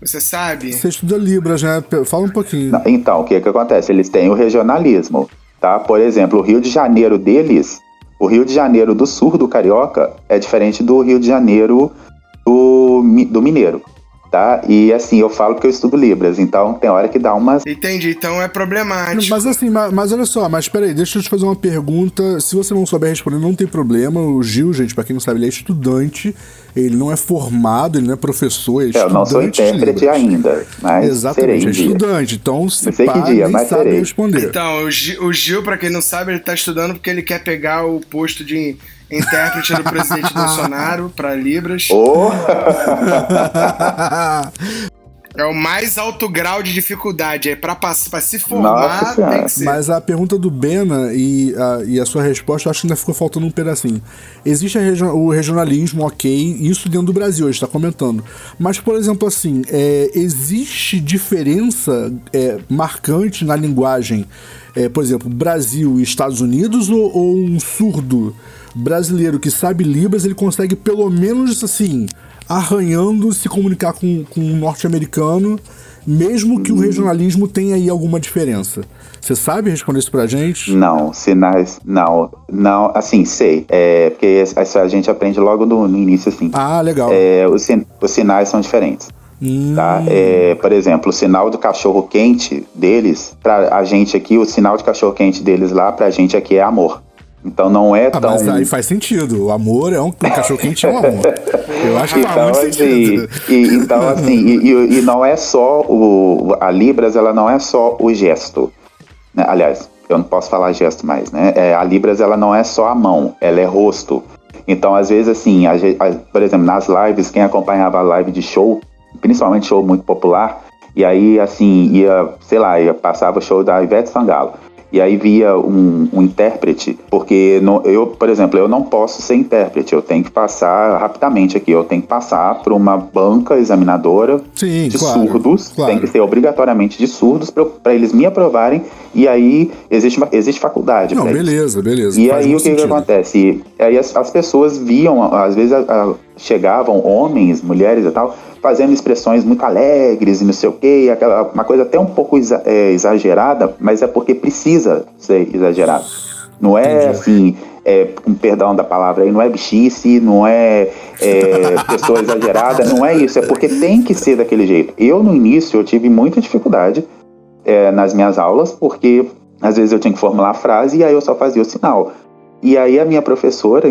Speaker 2: Você sabe?
Speaker 3: Você estuda Libras, né? Fala um pouquinho.
Speaker 4: Então, o que que acontece? Eles têm o regionalismo, tá? Por exemplo, o Rio de Janeiro deles, o Rio de Janeiro do sul do Carioca é diferente do Rio de Janeiro do, do Mineiro, tá? E assim, eu falo que eu estudo Libras, então tem hora que dá umas...
Speaker 2: Entendi, então é problemático.
Speaker 3: Mas assim, mas, mas olha só, mas peraí, deixa eu te fazer uma pergunta. Se você não souber responder, não tem problema. O Gil, gente, pra quem não sabe, ele é estudante, ele não é formado, ele não é professor, ele é
Speaker 4: Eu não sou
Speaker 3: estudante
Speaker 4: intérprete ainda, mas
Speaker 3: Exatamente,
Speaker 4: serei
Speaker 3: é estudante. Então, se
Speaker 4: Não sei que
Speaker 3: pá,
Speaker 4: dia,
Speaker 3: nem
Speaker 4: mas
Speaker 3: sabe
Speaker 4: serei.
Speaker 3: responder.
Speaker 2: Então, o Gil, o Gil, pra quem não sabe, ele tá estudando porque ele quer pegar o posto de intérprete do presidente Bolsonaro pra Libras.
Speaker 4: Oh,
Speaker 2: É o mais alto grau de dificuldade. É pra, pra se formar,
Speaker 4: Nossa
Speaker 2: tem que ser.
Speaker 3: Mas a pergunta do Bena e a, e a sua resposta, eu acho que ainda ficou faltando um pedacinho. Existe regi- o regionalismo, ok, isso dentro do Brasil, a gente está comentando. Mas, por exemplo, assim, é, existe diferença é, marcante na linguagem, é, por exemplo, Brasil e Estados Unidos, ou, ou um surdo brasileiro que sabe Libras, ele consegue pelo menos, assim, arranhando se comunicar com, com um norte-americano, mesmo que o regionalismo tenha aí alguma diferença. Você sabe responder isso pra gente?
Speaker 4: Não, sinais, não, não, assim, sei, é, porque isso a gente aprende logo no, no início, assim.
Speaker 3: Ah, legal.
Speaker 4: É, os, os sinais são diferentes.
Speaker 3: Hum,
Speaker 4: Tá? É, por exemplo, o sinal do cachorro quente deles, pra a gente aqui, o sinal de cachorro quente deles lá, pra gente aqui é amor. Então não é
Speaker 3: Ah,
Speaker 4: tão.
Speaker 3: mas aí faz sentido. O amor é um. O cachorro quente é um amor. Eu acho que faz
Speaker 4: Então,
Speaker 3: muito
Speaker 4: assim,
Speaker 3: sentido.
Speaker 4: e, então, assim e, e- não é só o. A Libras, ela não é só o gesto. né? Aliás, eu não posso falar gesto mais, né? É, a Libras, ela não é só a mão, ela é rosto. Então, às vezes, assim, a a- por exemplo, nas lives, quem acompanhava a live de show, principalmente show muito popular, e aí, assim, ia, sei lá, ia, passava o show da Ivete Sangalo. E aí via um, um intérprete, porque no- eu, por exemplo, eu não posso ser intérprete, eu tenho que passar rapidamente aqui, eu tenho que passar por uma banca examinadora
Speaker 3: Sim,
Speaker 4: de
Speaker 3: claro,
Speaker 4: surdos,
Speaker 3: claro.
Speaker 4: tem que ser obrigatoriamente de surdos para eles me aprovarem, e aí existe, uma, existe faculdade
Speaker 3: Não, beleza, beleza.
Speaker 4: E aí o que, que acontece? Aí as, as pessoas viam, às vezes a- a- chegavam homens, mulheres e tal, fazendo expressões muito alegres e não sei o quê, aquela, uma coisa até um pouco exa- é, exagerada, mas é porque precisa ser exagerado. Não é assim, é, com perdão da palavra aí, não é bichice, não é, é, pessoa exagerada, não é isso, é porque tem que ser daquele jeito. Eu no início eu tive muita dificuldade é, nas minhas aulas, porque Às vezes eu tinha que formular a frase e aí eu só fazia o sinal. E aí a minha professora,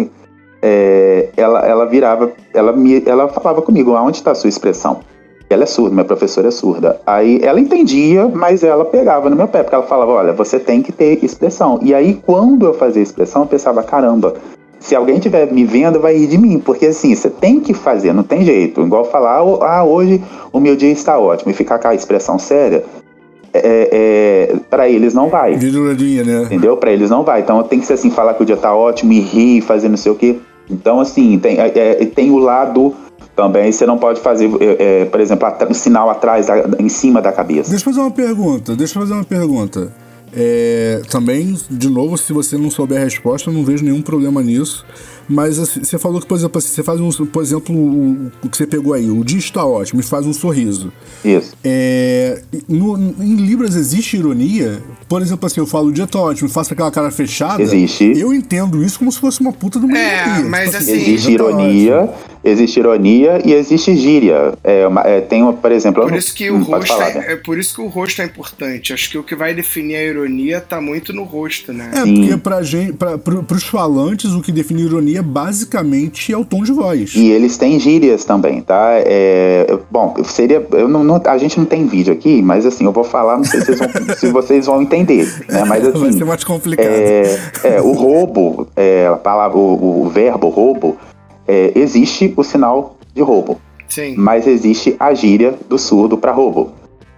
Speaker 4: é, ela, ela virava, ela, me, ela falava comigo, aonde está a sua expressão? Ela é surda, minha professora é surda. Aí ela entendia, mas ela pegava no meu pé, porque ela falava, olha, você tem que ter expressão. E aí quando eu fazia expressão, eu pensava, caramba, se alguém estiver me vendo, vai ir de mim, porque assim, você tem que fazer, não tem jeito. Igual falar, ah, hoje o meu dia está ótimo, e ficar com a expressão séria, é, é, para eles não vai.
Speaker 3: Viruladinha, né?
Speaker 4: Entendeu? Para eles não vai. Então tem que ser assim, falar que o dia tá ótimo e rir, fazer não sei o quê. Então, assim, tem, é, é tem o lado também. Você não pode fazer, é, é por exemplo, o sinal atrás, em cima da cabeça.
Speaker 3: Deixa eu fazer uma pergunta. Deixa eu fazer uma pergunta. É, também, de novo, se você não souber a resposta, eu não vejo nenhum problema nisso. Mas assim, você falou que, por exemplo, assim, você faz um, por exemplo, o, o, que você pegou aí, o dia está ótimo, e faz um sorriso.
Speaker 4: Isso.
Speaker 3: É, no, em Libras existe ironia? Por exemplo, assim, eu falo o dia está ótimo, faço aquela cara fechada.
Speaker 4: Existe.
Speaker 3: Eu entendo isso como se fosse uma puta de uma
Speaker 2: é,
Speaker 3: ironia.
Speaker 2: Mas
Speaker 3: tipo
Speaker 2: assim,
Speaker 4: existe tá ironia, existe ironia e existe gíria. É, uma, é, tem, por exemplo.
Speaker 2: Por isso que o rosto falar, é, é, por isso que o rosto é importante. Acho que o que vai definir a ironia está muito no rosto, né?
Speaker 3: É, Sim. porque pra gente, pra, pro, pros falantes, o que define ironia basicamente é o tom de voz.
Speaker 4: E eles têm gírias também, tá? É, bom, seria. Eu não, não, a gente não tem vídeo aqui, mas assim, eu vou falar, não sei se vocês vão, se vocês vão entender. Né? Mas, assim,
Speaker 3: Vai ser mais complicado.
Speaker 4: É, é o roubo, é, a palavra, o, o verbo roubo, é, existe o sinal de roubo.
Speaker 2: Sim.
Speaker 4: Mas existe a gíria do surdo para roubo.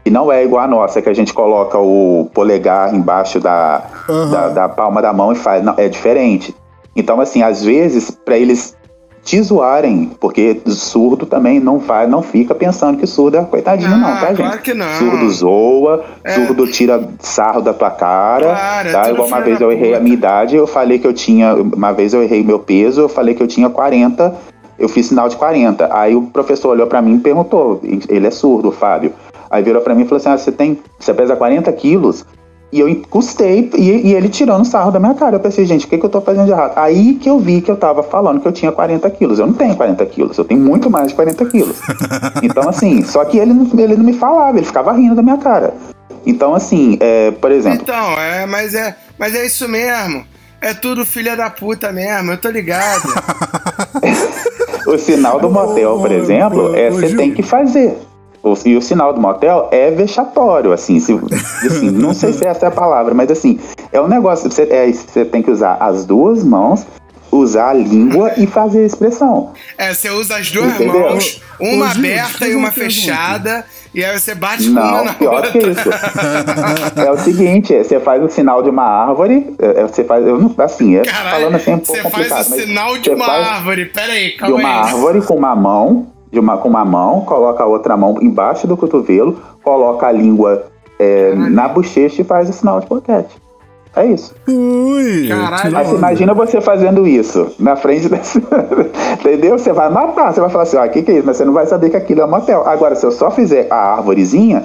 Speaker 4: E não é igual a nossa, que a gente coloca o polegar embaixo da, uhum. da, da, palma da mão e faz. Não, é diferente. Então, assim, às vezes, para eles te zoarem, porque surdo também não vai, não fica pensando que surdo é coitadinho, ah, não, tá, gente?
Speaker 2: Claro que não.
Speaker 4: Surdo zoa, é. surdo tira sarro da tua cara. Claro, é tá? Igual uma vez eu errei puta. a minha idade, eu falei que eu tinha. Uma vez eu errei meu peso, eu falei que eu tinha 40, eu fiz sinal de 40. Aí o professor olhou para mim e perguntou: ele é surdo, Fábio. Aí virou para mim e falou assim: ah, você tem. Você pesa 40 quilos? E eu encostei e, e, ele tirando sarro da minha cara. Eu pensei, gente, o que, que eu tô fazendo de errado? Aí que eu vi que eu tava falando que eu tinha 40 quilos. Eu não tenho 40 quilos, eu tenho muito mais de 40 quilos. Então, assim, só que ele, ele não me falava, ele ficava rindo da minha cara. Então, assim, é, por exemplo.
Speaker 2: Então, é, mas é, mas é isso mesmo. É tudo filha da puta mesmo, eu tô ligado.
Speaker 4: o sinal do motel, por exemplo, é você tem que fazer. E o sinal do motel é vexatório, assim, se, assim não sei se essa é a palavra, mas assim, é um negócio, você, é, você tem que usar as duas mãos, usar a língua e fazer a expressão.
Speaker 2: É, você usa as duas Entendeu? mãos, uma Ô, aberta e uma fechada, e aí você bate
Speaker 4: não,
Speaker 2: com uma na
Speaker 4: pior
Speaker 2: outra.
Speaker 4: que isso. é o seguinte, você faz o sinal de uma árvore, é, é, você faz, eu não, assim, é,
Speaker 2: Caralho,
Speaker 4: falando assim é um pouco
Speaker 2: Você faz o sinal de uma árvore, peraí, calma
Speaker 4: aí. De uma árvore com uma mão, uma, com uma mão, coloca a outra mão embaixo do cotovelo, coloca a língua é, na bochecha e faz o sinal de boquete. É isso.
Speaker 3: Ui,
Speaker 2: Caralho.
Speaker 4: Aí você imagina você fazendo isso na frente desse. Entendeu? Você vai matar, você vai falar assim, ah, o que, que é isso? Mas você não vai saber que aquilo é um motel. Agora, se eu só fizer a árvorezinha,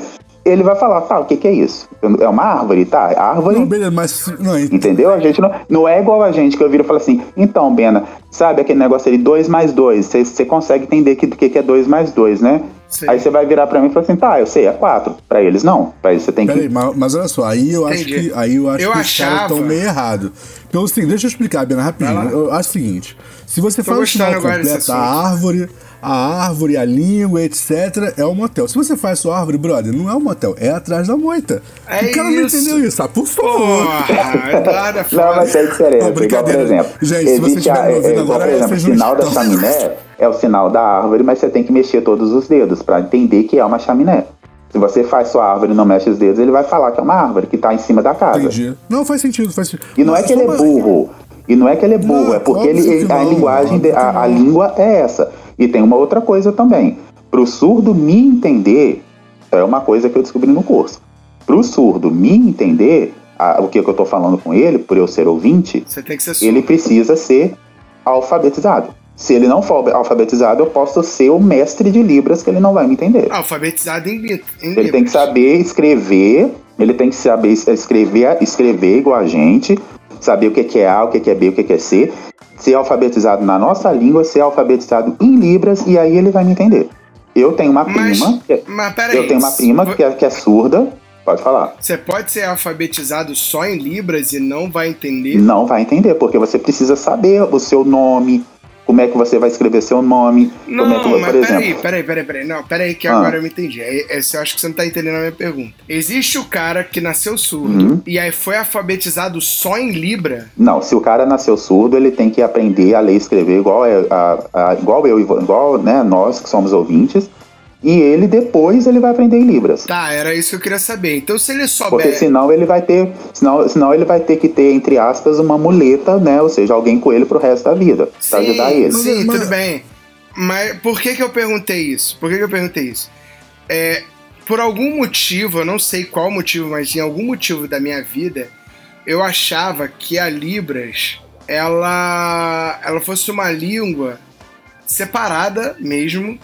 Speaker 4: ele vai falar, tá, o que, que é isso? É uma árvore, tá? Árvore.
Speaker 3: Não, beleza, mas. Não,
Speaker 4: entendeu? A gente não, não é igual a gente que eu viro e falo assim, então, Bena, sabe aquele negócio ali, 2 mais 2, você consegue entender o que, que, que é 2 mais 2, né? Sim. Aí você vai virar pra mim e falar assim, tá, eu sei, é 4. Pra eles não. Pra eles você tem
Speaker 3: Pera
Speaker 4: que.
Speaker 3: Aí, mas, mas, olha só, aí eu Entendi. acho que. Aí eu acho
Speaker 2: eu
Speaker 3: que
Speaker 2: achava...
Speaker 3: os caras estão meio errado. Então, assim, deixa eu explicar, Bena, rapidinho. Eu acho o seguinte: se você faz o sinal completo, a árvore a árvore, a língua, etc., é um motel. Se você faz sua árvore, brother, não é um motel, é atrás da moita.
Speaker 2: É
Speaker 3: o cara
Speaker 2: isso.
Speaker 3: não entendeu isso, ah, por favor.
Speaker 2: Porra,
Speaker 4: não, mas é diferente. Não, igual, por exemplo,
Speaker 3: Gente, se você estiver me ouvindo
Speaker 4: é,
Speaker 3: agora,
Speaker 4: por exemplo, o sinal da chaminé é o sinal da árvore, mas você tem que mexer todos os dedos para entender que é uma chaminé. Se você faz sua árvore e não mexe os dedos, ele vai falar que é uma árvore que está em cima da casa.
Speaker 3: Entendi. Não, faz sentido, faz sentido.
Speaker 4: E não é que ele é burro. E não é que ele é burro,
Speaker 3: Não,
Speaker 4: é porque ele,
Speaker 3: que
Speaker 4: a
Speaker 3: não,
Speaker 4: linguagem, a, a língua é essa. E tem uma outra coisa também. Para o surdo me entender, é uma coisa que eu descobri no curso. Para o surdo me entender, a- o que, que eu estou falando com ele, por eu ser ouvinte,
Speaker 2: ser
Speaker 4: ele precisa ser alfabetizado. Se ele não for alfabetizado, eu posso ser o mestre de Libras que ele não vai me entender.
Speaker 2: Alfabetizado em, em
Speaker 4: Ele tem que
Speaker 2: Libras.
Speaker 4: saber escrever, ele tem que saber es- escrever, escrever igual a gente, saber o que que é A, o que que é B, o que que é C, ser alfabetizado na nossa língua, ser alfabetizado em Libras, e aí ele vai me entender. Eu tenho uma
Speaker 2: Mas,
Speaker 4: prima, que é-
Speaker 2: mas peraí.
Speaker 4: eu tenho uma prima que é, que é surda, Pode falar.
Speaker 2: Você pode ser alfabetizado só em Libras e não vai entender?
Speaker 4: Não vai entender, porque você precisa saber o seu nome, como é que você vai escrever seu nome,
Speaker 2: Não,
Speaker 4: como é que,
Speaker 2: mas
Speaker 4: por
Speaker 2: peraí,
Speaker 4: exemplo.
Speaker 2: peraí, peraí, peraí. Não, peraí que
Speaker 4: Ah.
Speaker 2: agora eu me entendi. É, é, eu acho que você não tá entendendo a minha pergunta. Existe o cara que nasceu surdo
Speaker 4: Uhum.
Speaker 2: e aí foi alfabetizado só em Libra?
Speaker 4: Não, se o cara nasceu surdo, ele tem que aprender a ler e escrever igual, é- a, a- igual eu, e igual né, nós que somos ouvintes, e ele depois ele vai aprender em Libras.
Speaker 2: Tá, era isso que eu queria saber. Então se ele souber...
Speaker 4: Porque senão ele vai ter, senão, senão ele vai ter que ter, entre aspas, uma muleta, né? Ou seja, alguém com ele pro resto da vida, pra ajudar ele.
Speaker 2: Sim,
Speaker 3: Mas-
Speaker 2: tudo bem. Mas por que que eu perguntei isso? Por que que eu perguntei isso? É, por algum motivo, eu não sei qual motivo, mas em algum motivo da minha vida, eu achava que a Libras, ela, ela fosse uma língua separada mesmo,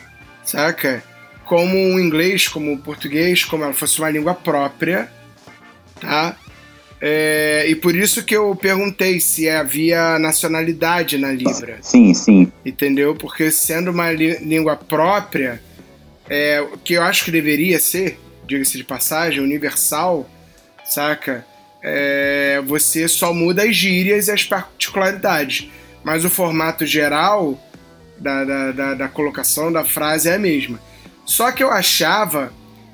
Speaker 2: saca? Como o inglês, como o português, como ela fosse uma língua própria, tá? É, e por isso que eu perguntei se havia nacionalidade na Libra,
Speaker 4: Sim, sim.
Speaker 2: entendeu? Porque sendo uma língua própria, é, o que eu acho que deveria ser, diga-se de passagem, universal, saca? É, você só muda as gírias e as particularidades, mas o formato geral da, da, da, da colocação da frase é a mesma. Só que eu achava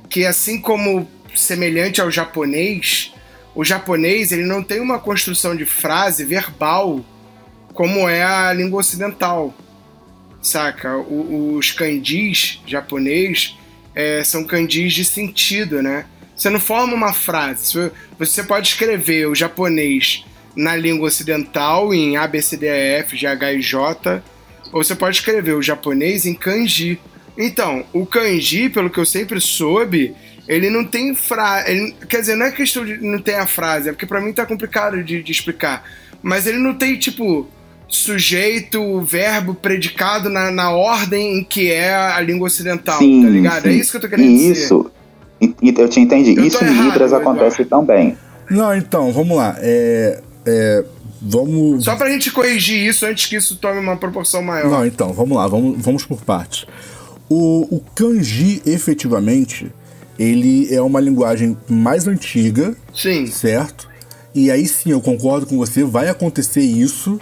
Speaker 2: que, assim como semelhante ao japonês, o japonês ele não tem uma construção de frase verbal como é a língua ocidental, saca? O- os kanjis japonês é, são kanjis de sentido, né? Você não forma uma frase. Você- pode escrever o japonês na língua ocidental em A, B, C, D, E, F, G, H e J, ou você pode escrever o japonês em kanji. Então, o kanji, pelo que eu sempre soube, ele não tem frase. Quer dizer, não é questão de não ter a frase, é porque pra mim tá complicado de, de explicar. Mas ele não tem, tipo, sujeito, verbo, predicado na, na ordem em que é a língua ocidental,
Speaker 4: sim,
Speaker 2: tá ligado?
Speaker 4: sim.
Speaker 2: É isso que eu tô querendo dizer.
Speaker 4: Isso. E- e Eu te entendi.
Speaker 2: Eu
Speaker 4: Isso em Libras
Speaker 2: Eduardo.
Speaker 4: acontece também.
Speaker 3: Não, então, vamos lá. É, é, vamos.
Speaker 2: Só pra gente corrigir isso antes que isso tome uma proporção maior.
Speaker 3: Não, então, vamos lá, vamos, vamos por partes. O, o kanji, efetivamente, ele é uma linguagem mais antiga,
Speaker 2: Sim.
Speaker 3: certo? E aí sim, eu concordo com você, vai acontecer isso,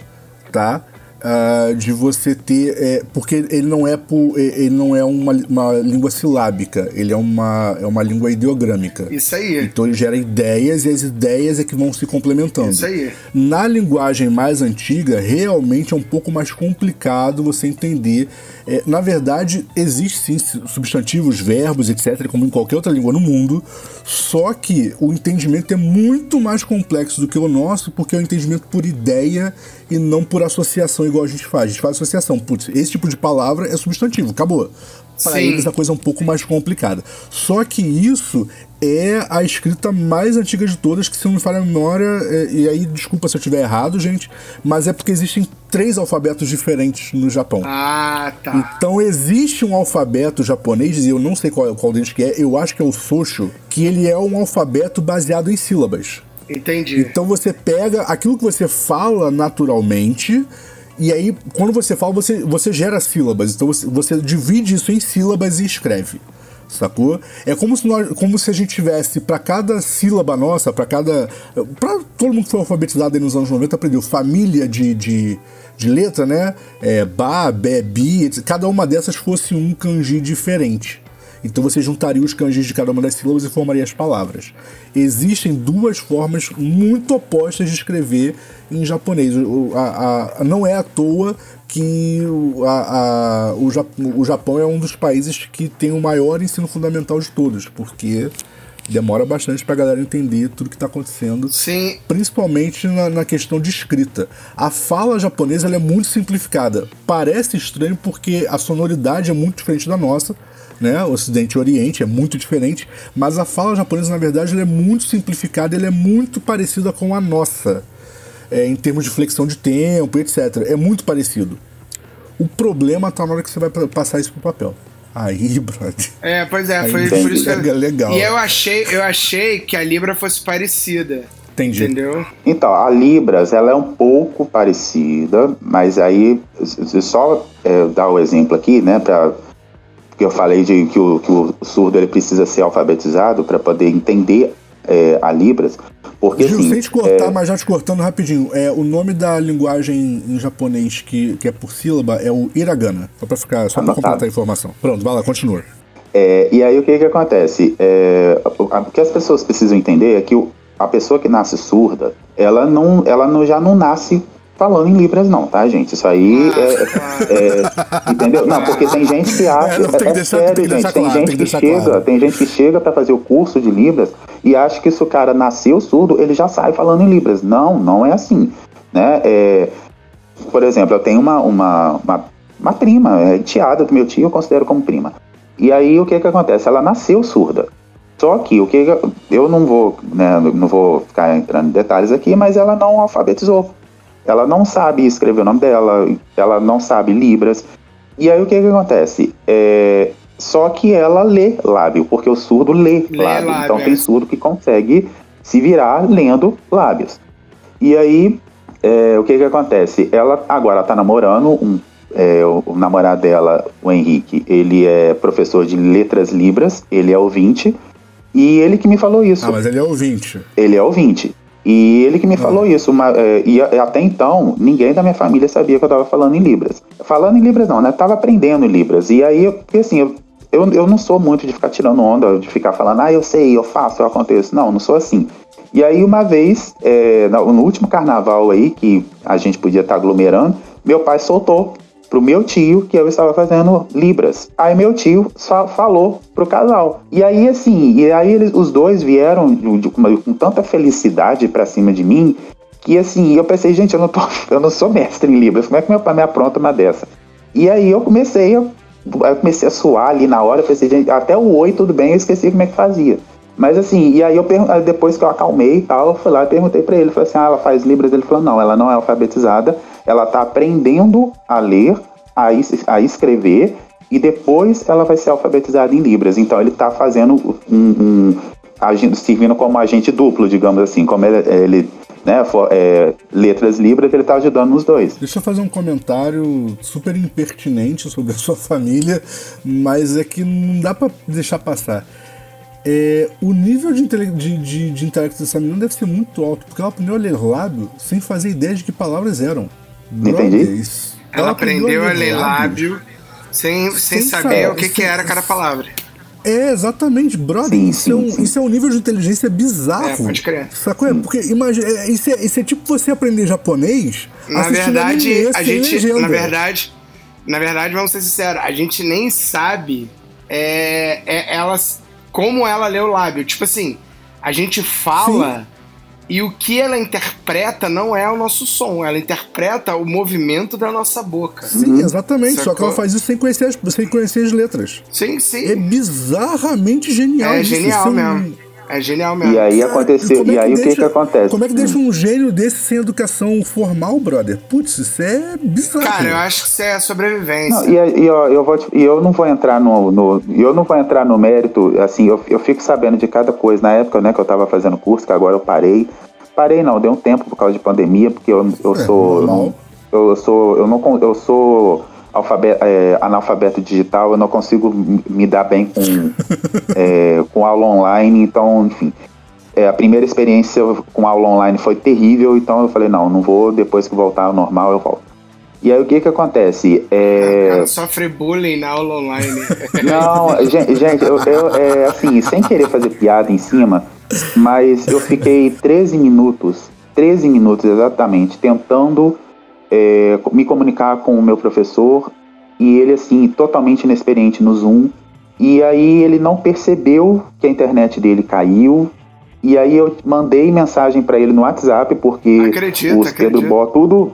Speaker 3: tá? Ah, de você ter. é, porque ele não é, por, ele não é uma, uma língua silábica, ele é uma, é uma língua ideogrâmica.
Speaker 2: Isso aí.
Speaker 3: Então ele gera ideias e as ideias é que vão se complementando.
Speaker 2: Isso aí.
Speaker 3: Na linguagem mais antiga, realmente é um pouco mais complicado você entender. É, na verdade, existem sim substantivos, verbos, etc., como em qualquer outra língua no mundo, só que o entendimento é muito mais complexo do que o nosso, porque é um entendimento por ideia e não por associação, igual a gente faz. A gente faz associação. Putz, esse tipo de palavra é substantivo, acabou. Para eles a coisa é um pouco mais complicada. Só que isso é a escrita mais antiga de todas, que se não me falha a memória, é, e aí desculpa se eu estiver errado, gente, mas é porque existem três alfabetos diferentes no Japão.
Speaker 2: Ah, tá.
Speaker 3: Então existe um alfabeto japonês, e eu não sei qual, qual deles que é, eu acho que é o Sosho, que ele é um alfabeto baseado em sílabas.
Speaker 2: Entendi.
Speaker 3: Então você pega aquilo que você fala naturalmente. E aí, quando você fala, você, você gera sílabas. Então você, você divide isso em sílabas e escreve. Sacou? É como se, nós, como se a gente tivesse, para cada sílaba nossa, para cada. Para todo mundo que foi alfabetizado aí nos anos 90, aprendeu família de, de, de letra, né? É, ba, be, bi, cada uma dessas fosse um kanji diferente. Então você juntaria os kanjis de cada uma das sílabas e formaria as palavras. Existem duas formas muito opostas de escrever em japonês. A- a- não é à toa que o, a- o, o Japão é um dos países que tem o maior ensino fundamental de todos, porque demora bastante para a galera entender tudo que está acontecendo
Speaker 2: Sim,
Speaker 3: principalmente na, na questão de escrita. A fala japonesa é muito simplificada. Parece estranho porque a sonoridade é muito diferente da nossa, né? Ocidente e Oriente é muito diferente, mas a fala japonesa, na verdade, ela é muito simplificada, ela é muito parecida com a nossa, é, em termos de flexão de tempo, etc. É muito parecido. O problema tá na hora que você vai pa- passar isso pro papel. Aí, brother.
Speaker 2: é, pois é,
Speaker 3: Aí
Speaker 2: foi por isso que
Speaker 3: pega legal.
Speaker 2: E eu achei, eu achei que a Libra fosse parecida.
Speaker 3: Entendi.
Speaker 2: Entendeu?
Speaker 4: Então, a Libras, ela é um pouco parecida, mas aí, só é, dar o exemplo aqui, né, para que eu falei de que o, que o surdo ele precisa ser alfabetizado para poder entender é, a Libras. Porque
Speaker 3: Gil,
Speaker 4: assim.
Speaker 3: sem te cortar,
Speaker 4: é,
Speaker 3: mas já te cortando rapidinho, é, o nome da linguagem em japonês que, que é por sílaba é o hiragana. Só pra ficar, só
Speaker 4: Anotado.
Speaker 3: completar a informação. Pronto, vai lá, continua.
Speaker 4: É, e aí o que que acontece? É, o que as pessoas precisam entender é que o- a pessoa que nasce surda, ela não, ela não, já não nasce falando em libras não, tá, gente? Isso aí é, é- entendeu? Não, porque tem gente que acha,
Speaker 3: É, não, tem que
Speaker 4: é,
Speaker 3: deixar-
Speaker 4: sério,
Speaker 3: tem que
Speaker 4: gente, tem gente
Speaker 3: tem
Speaker 4: que, chega,
Speaker 3: claro.
Speaker 4: tem gente que chega para fazer o curso de libras e acha que se o cara nasceu surdo, ele já sai falando em libras. Não, não é assim, né? É, por exemplo, eu tenho uma, uma, uma, uma prima, é tiada do meu tio, eu considero como prima. E aí o que que acontece? Ela nasceu surda. Só que o que que- eu não vou, né, não vou ficar entrando em detalhes aqui, mas ela não alfabetizou. Ela não sabe escrever o nome dela, ela não sabe libras. E aí o que que acontece? É, só que ela lê lábio, porque o surdo lê,
Speaker 2: Lê
Speaker 4: lábio.
Speaker 2: lábio,
Speaker 4: Então
Speaker 2: é.
Speaker 4: tem surdo que consegue se virar lendo lábios. E aí é, o que que acontece? Ela agora tá namorando um é, o, o namorado dela, o Henrique, ele é professor de letras libras, ele é ouvinte, e ele que me falou isso.
Speaker 3: Ah, mas ele é ouvinte.
Speaker 4: Ele é ouvinte. E ele que me falou isso. uma- é, e até então, ninguém da minha família sabia que eu tava falando em Libras. Falando em Libras não, né? Tava aprendendo em Libras. E aí, porque assim, eu, eu, eu não sou muito de ficar tirando onda, de ficar falando, ah, eu sei, eu faço, eu aconteço. Não, não sou assim. E aí, uma vez, é, no no último carnaval aí, que a gente podia estar aglomerando, meu pai soltou pro meu tio que eu estava fazendo libras. Aí meu tio só falou pro casal. E aí assim, e aí eles, os dois vieram de- de- com, tanta felicidade pra cima de mim que assim, eu pensei, gente, eu não tô, eu não sou mestre em libras. Como é que meu pai me apronta uma dessa? E aí eu comecei, eu, eu comecei a suar ali na hora, pensei, gente, até o oi tudo bem, eu esqueci como é que fazia. Mas assim, e aí eu depois que eu acalmei e tal, eu fui lá e perguntei pra ele, falei assim, ah, ela faz libras? Ele falou, não, ela não é alfabetizada, ela tá aprendendo a ler, a, a escrever, e depois ela vai ser alfabetizada em libras. Então ele tá fazendo um, um agindo, servindo como agente duplo, digamos assim, como ele, ele né, for- é, letras libras, ele tá ajudando nos dois.
Speaker 3: Deixa eu fazer um comentário super impertinente sobre a sua família, mas é que não dá pra deixar passar. É, o nível de, intele- de, de, de intelecto dessa menina deve ser muito alto, porque ela aprendeu a ler lábio sem fazer ideia de que palavras eram.
Speaker 4: Entendi.
Speaker 3: Isso-
Speaker 2: Ela aprendeu a ler lábio sem, sem,
Speaker 3: Sem
Speaker 2: saber o que, que
Speaker 3: sem-
Speaker 2: era cada palavra.
Speaker 3: É, exatamente, brother.
Speaker 4: Sim,
Speaker 3: isso,
Speaker 4: sim,
Speaker 3: é um,
Speaker 4: sim.
Speaker 3: isso é um nível de inteligência bizarro.
Speaker 2: É, pode crer.
Speaker 3: Sacou? É, Porque imagina, é, isso, é, isso é tipo você aprender japonês.
Speaker 2: Na
Speaker 3: assistindo
Speaker 2: verdade,
Speaker 3: anime
Speaker 2: a gente.
Speaker 3: legenda.
Speaker 2: Na verdade, na verdade, vamos ser sinceros, a gente nem sabe é, é, elas, como ela lê o lábio. Tipo assim, a gente fala e o que ela interpreta não é o nosso som, ela interpreta o movimento da nossa boca.
Speaker 3: Sim, exatamente. Só que
Speaker 2: Sacou?
Speaker 3: ela faz isso sem conhecer as, sem conhecer as letras.
Speaker 2: Sim, sim.
Speaker 3: É bizarramente genial.
Speaker 2: É
Speaker 3: isso.
Speaker 2: genial
Speaker 3: Isso é um-
Speaker 2: mesmo. É genial mesmo.
Speaker 4: E aí aconteceu,
Speaker 3: como é
Speaker 4: e aí o que
Speaker 3: deixa-
Speaker 4: que acontece?
Speaker 3: Como é que deixa um gênio desse sem educação formal, brother? Putz, isso é bizarro.
Speaker 2: Cara, eu acho que isso é sobrevivência.
Speaker 4: Não, e, aí, ó, eu vou te- e eu não vou entrar no, no- eu não vou entrar no mérito, assim, eu, eu fico sabendo de cada coisa. Na época, né, que eu tava fazendo curso, que agora eu parei. Parei não, deu um tempo por causa de pandemia, porque eu, eu
Speaker 3: É,
Speaker 4: sou.
Speaker 3: normal.
Speaker 4: Eu, sou. Eu não eu sou alfabeto, é, analfabeto digital, eu não consigo me- dar bem com, é, com aula online, então, enfim. É, a primeira experiência com aula online foi terrível, então eu falei, não, não vou, depois que voltar ao normal eu volto. E aí o que que acontece?
Speaker 2: O
Speaker 4: É,
Speaker 2: cara sofre bullying na aula online.
Speaker 4: não, gente, gente eu, eu, é, assim, sem querer fazer piada em cima, mas eu fiquei 13 minutos, 13 minutos exatamente, tentando é, me comunicar com o meu professor e ele, assim, totalmente inexperiente no Zoom. E aí ele não percebeu que a internet dele caiu. E aí eu mandei mensagem para ele no WhatsApp, porque
Speaker 2: Acredito,
Speaker 4: os Pedro. Bó tudo.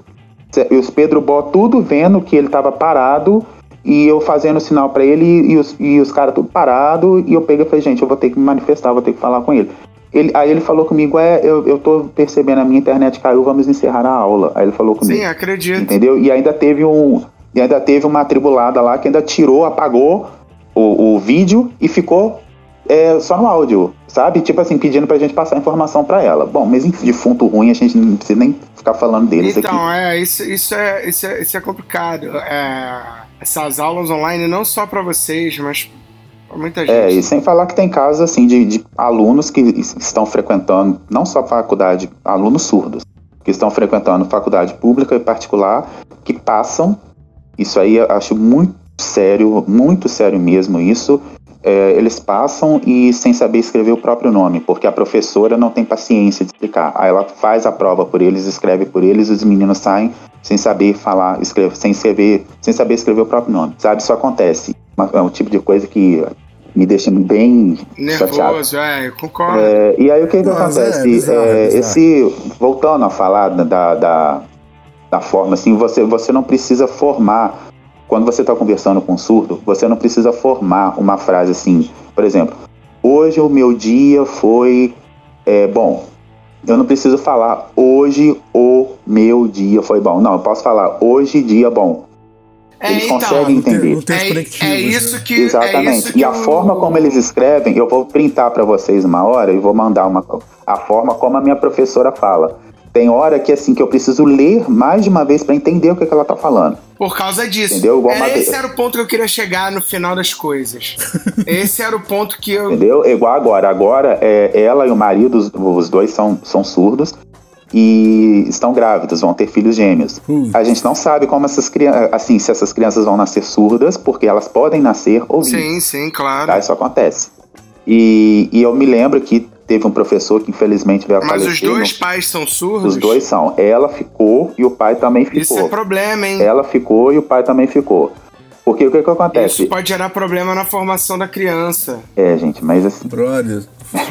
Speaker 4: Os Pedro Bó tudo vendo que ele tava parado e eu fazendo sinal pra ele e os, e os caras tudo parado e eu peguei e falei, gente, eu vou ter que me manifestar, vou ter que falar com ele. Ele aí ele falou comigo, é, eu, eu tô percebendo, a minha internet caiu, vamos encerrar a aula. Aí ele falou comigo.
Speaker 2: Sim, acredito.
Speaker 4: Entendeu? E ainda teve um. E ainda teve uma tribulada lá que ainda tirou, apagou o, o vídeo e ficou é, só no áudio, sabe? Tipo assim, pedindo pra gente passar informação pra ela. Bom, mas enfim, defunto ruim, a gente não precisa nem ficar falando deles aqui.
Speaker 2: Então, é isso, isso, é, isso, é, isso é complicado. É, essas aulas online, não só para vocês, mas.
Speaker 4: É, e sem falar que tem casos assim de, de alunos que es- estão frequentando, não só faculdade, alunos surdos, que estão frequentando faculdade pública e particular, que passam, isso aí eu acho muito sério, muito sério mesmo isso, é, eles passam e sem saber escrever o próprio nome, porque a professora não tem paciência de explicar. Aí ela faz a prova por eles, escreve por eles, os meninos saem sem saber falar, escrever, sem escrever, sem saber escrever o próprio nome. Sabe, isso acontece. É um tipo de coisa que me deixa bem chateado.
Speaker 2: Nervoso, é, eu concordo.
Speaker 4: É, e aí o que, que
Speaker 3: Mas
Speaker 4: acontece?
Speaker 3: é bizarro,
Speaker 4: É,
Speaker 3: é bizarro.
Speaker 4: esse voltando a falar da, da, da forma assim, você, você não precisa formar quando você está conversando com um surdo, você não precisa formar uma frase assim, por exemplo, hoje o meu dia foi é, bom. Eu não preciso falar hoje o meu dia foi bom. Não, eu posso falar hoje dia bom.
Speaker 2: É,
Speaker 4: Eles
Speaker 2: então,
Speaker 4: conseguem entender.
Speaker 2: é, é
Speaker 3: né?
Speaker 2: isso que.
Speaker 4: Exatamente.
Speaker 2: É isso que
Speaker 4: e a
Speaker 2: o-
Speaker 4: forma como eles escrevem, eu vou printar para vocês uma hora e vou mandar uma a forma como a minha professora fala. Tem hora que assim que eu preciso ler mais de uma vez para entender o que, que ela tá falando.
Speaker 2: Por causa disso.
Speaker 4: Entendeu? Igual
Speaker 2: Era,
Speaker 4: uma
Speaker 2: esse era o ponto que eu queria chegar no final das coisas. esse era o ponto que eu.
Speaker 4: Entendeu? Igual agora. Agora é, ela e o marido, os, os dois são, são surdos e estão grávidos, vão ter filhos gêmeos.
Speaker 3: Hum.
Speaker 4: A gente não sabe como essas crianças, assim, se essas crianças vão nascer surdas, porque elas podem nascer ouvindo.
Speaker 2: Sim, sim, claro.
Speaker 4: Tá? Isso acontece. E, e eu me lembro que teve um professor que infelizmente veio a
Speaker 2: Mas os dois
Speaker 4: no-
Speaker 2: pais são surdos?
Speaker 4: Os dois são. Ela ficou e o pai também ficou.
Speaker 2: Isso é problema, hein?
Speaker 4: Ela ficou e o pai também ficou. Porque o que, que acontece?
Speaker 2: Isso pode gerar problema na formação da criança.
Speaker 4: É, gente, mas assim.
Speaker 3: Brother,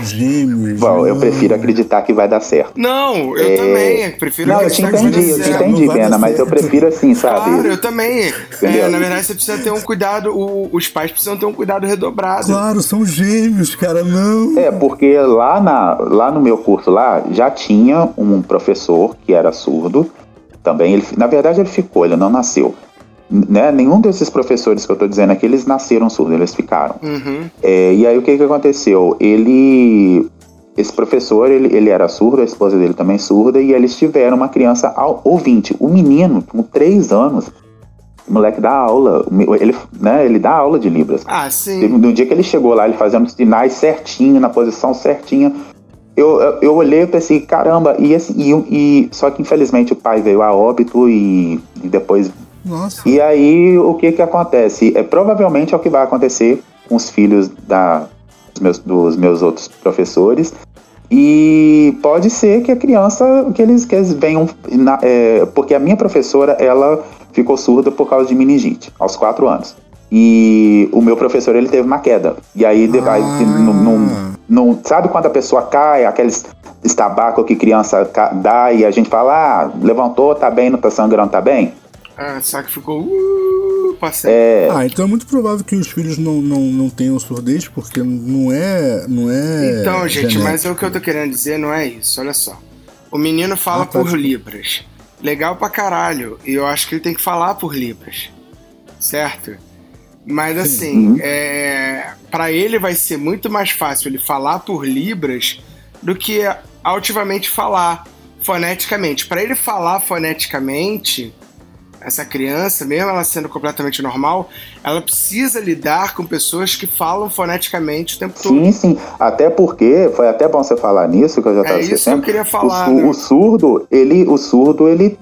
Speaker 3: gêmeos.
Speaker 4: Bom, eu prefiro acreditar que vai dar certo.
Speaker 2: Não, eu
Speaker 4: É,
Speaker 2: também. Prefiro
Speaker 4: Não, eu te
Speaker 2: acreditar que vai
Speaker 4: entendi, eu te entendi, Bena, mas eu prefiro assim, sabe?
Speaker 2: Claro, eu também. É, na verdade, você precisa ter um cuidado. o- os pais precisam ter um cuidado redobrado.
Speaker 3: Claro, são gêmeos, cara, não.
Speaker 4: É, porque lá, na, lá no meu curso lá já tinha um professor que era surdo. Também, ele, na verdade, ele ficou, ele não nasceu. Né? Nenhum desses professores que eu tô dizendo aqui, eles nasceram surdos, eles ficaram.
Speaker 2: Uhum.
Speaker 4: É, e aí o que que aconteceu? Ele. Esse professor, ele, ele era surdo, a esposa dele também surda, e eles tiveram uma criança ao- ouvinte. O menino, com três anos, o moleque dá aula, ele, né, ele dá aula de Libras.
Speaker 2: Ah,
Speaker 4: Teve-
Speaker 2: sim.
Speaker 4: No dia que ele chegou lá, ele fazendo os sinais certinho, na posição certinha. Eu, eu, eu olhei e pensei, caramba, e, assim, e, e- só que infelizmente o pai veio a óbito e, e depois
Speaker 3: Nossa.
Speaker 4: e aí, o que que acontece? É, provavelmente é o que vai acontecer com os filhos da, dos, meus, dos meus outros professores. E pode ser que a criança, que eles, que eles venham... na- é, porque a minha professora, ela ficou surda por causa de meningite, aos quatro anos. E o meu professor, ele teve uma queda. E aí, de- aí
Speaker 3: Ah.
Speaker 4: não, não- não- sabe quando a pessoa cai, aqueles estabaco que criança dá e a gente fala, ah, levantou, tá bem, não tá sangrando, tá bem?
Speaker 2: Ah, só que ficou. Uh, passei.
Speaker 4: É,
Speaker 3: Ah, então é muito provável que os filhos não, não, não tenham surdez, porque não é. Não é
Speaker 2: Então, gente,
Speaker 3: genético.
Speaker 2: mas o que eu tô querendo dizer não é isso. Olha só. O menino fala
Speaker 3: Ah, tá,
Speaker 2: por. Libras. Legal pra caralho. E eu acho que ele tem que falar por Libras. Certo? Mas assim,
Speaker 4: Uhum.
Speaker 2: é... para ele vai ser muito mais fácil ele falar por Libras do que altivamente falar foneticamente. Para ele falar foneticamente, essa criança, mesmo ela sendo completamente normal, ela precisa lidar com pessoas que falam foneticamente o tempo todo.
Speaker 4: Sim, sim. Até porque, foi até bom você falar nisso, que eu já
Speaker 2: É
Speaker 4: estava
Speaker 2: isso que eu
Speaker 4: esquecendo.
Speaker 2: queria falar,
Speaker 4: o,
Speaker 2: né?
Speaker 4: o surdo, ele, o surdo, ele,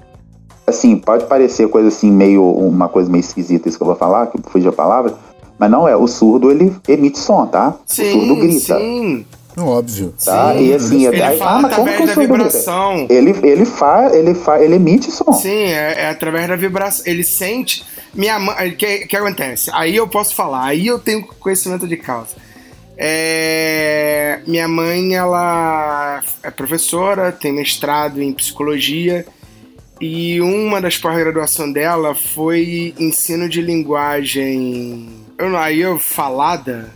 Speaker 4: assim, pode parecer coisa assim, meio, uma coisa meio esquisita isso que eu vou falar, que fugiu a palavra, mas não é. O surdo, ele emite som, tá? o surdo grita,
Speaker 2: sim.
Speaker 3: Óbvio.
Speaker 4: tá?
Speaker 2: Sim.
Speaker 4: E assim,
Speaker 2: Ele
Speaker 4: aí,
Speaker 2: fala
Speaker 4: ah, mas como que
Speaker 2: vibração.
Speaker 4: Ele, ele, faz, ele, faz, ele emite som.
Speaker 2: Sim, é, é através da vibração. Ele sente. Minha mãe. O que, que acontece? Aí eu posso falar, aí eu tenho conhecimento de causa. É, minha mãe, ela é professora, tem mestrado em psicologia. E uma das pós-graduação dela foi ensino de linguagem. Eu não, aí eu falada,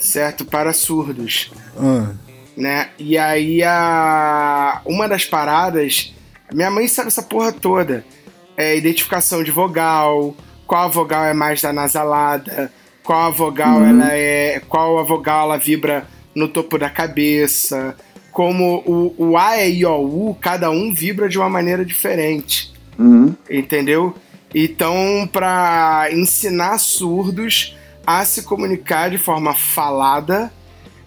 Speaker 2: certo? Para surdos
Speaker 3: Ah,
Speaker 2: né? E aí a uma das paradas, minha mãe sabe essa porra toda. É identificação de vogal, qual a vogal é mais da nasalada, qual a vogal ela é, qual a vogal ela vibra no topo da cabeça, como o, o A, E, I, O, U, cada um vibra de uma maneira diferente
Speaker 4: Uhum.
Speaker 2: entendeu? Então, para ensinar surdos, a se comunicar de forma falada,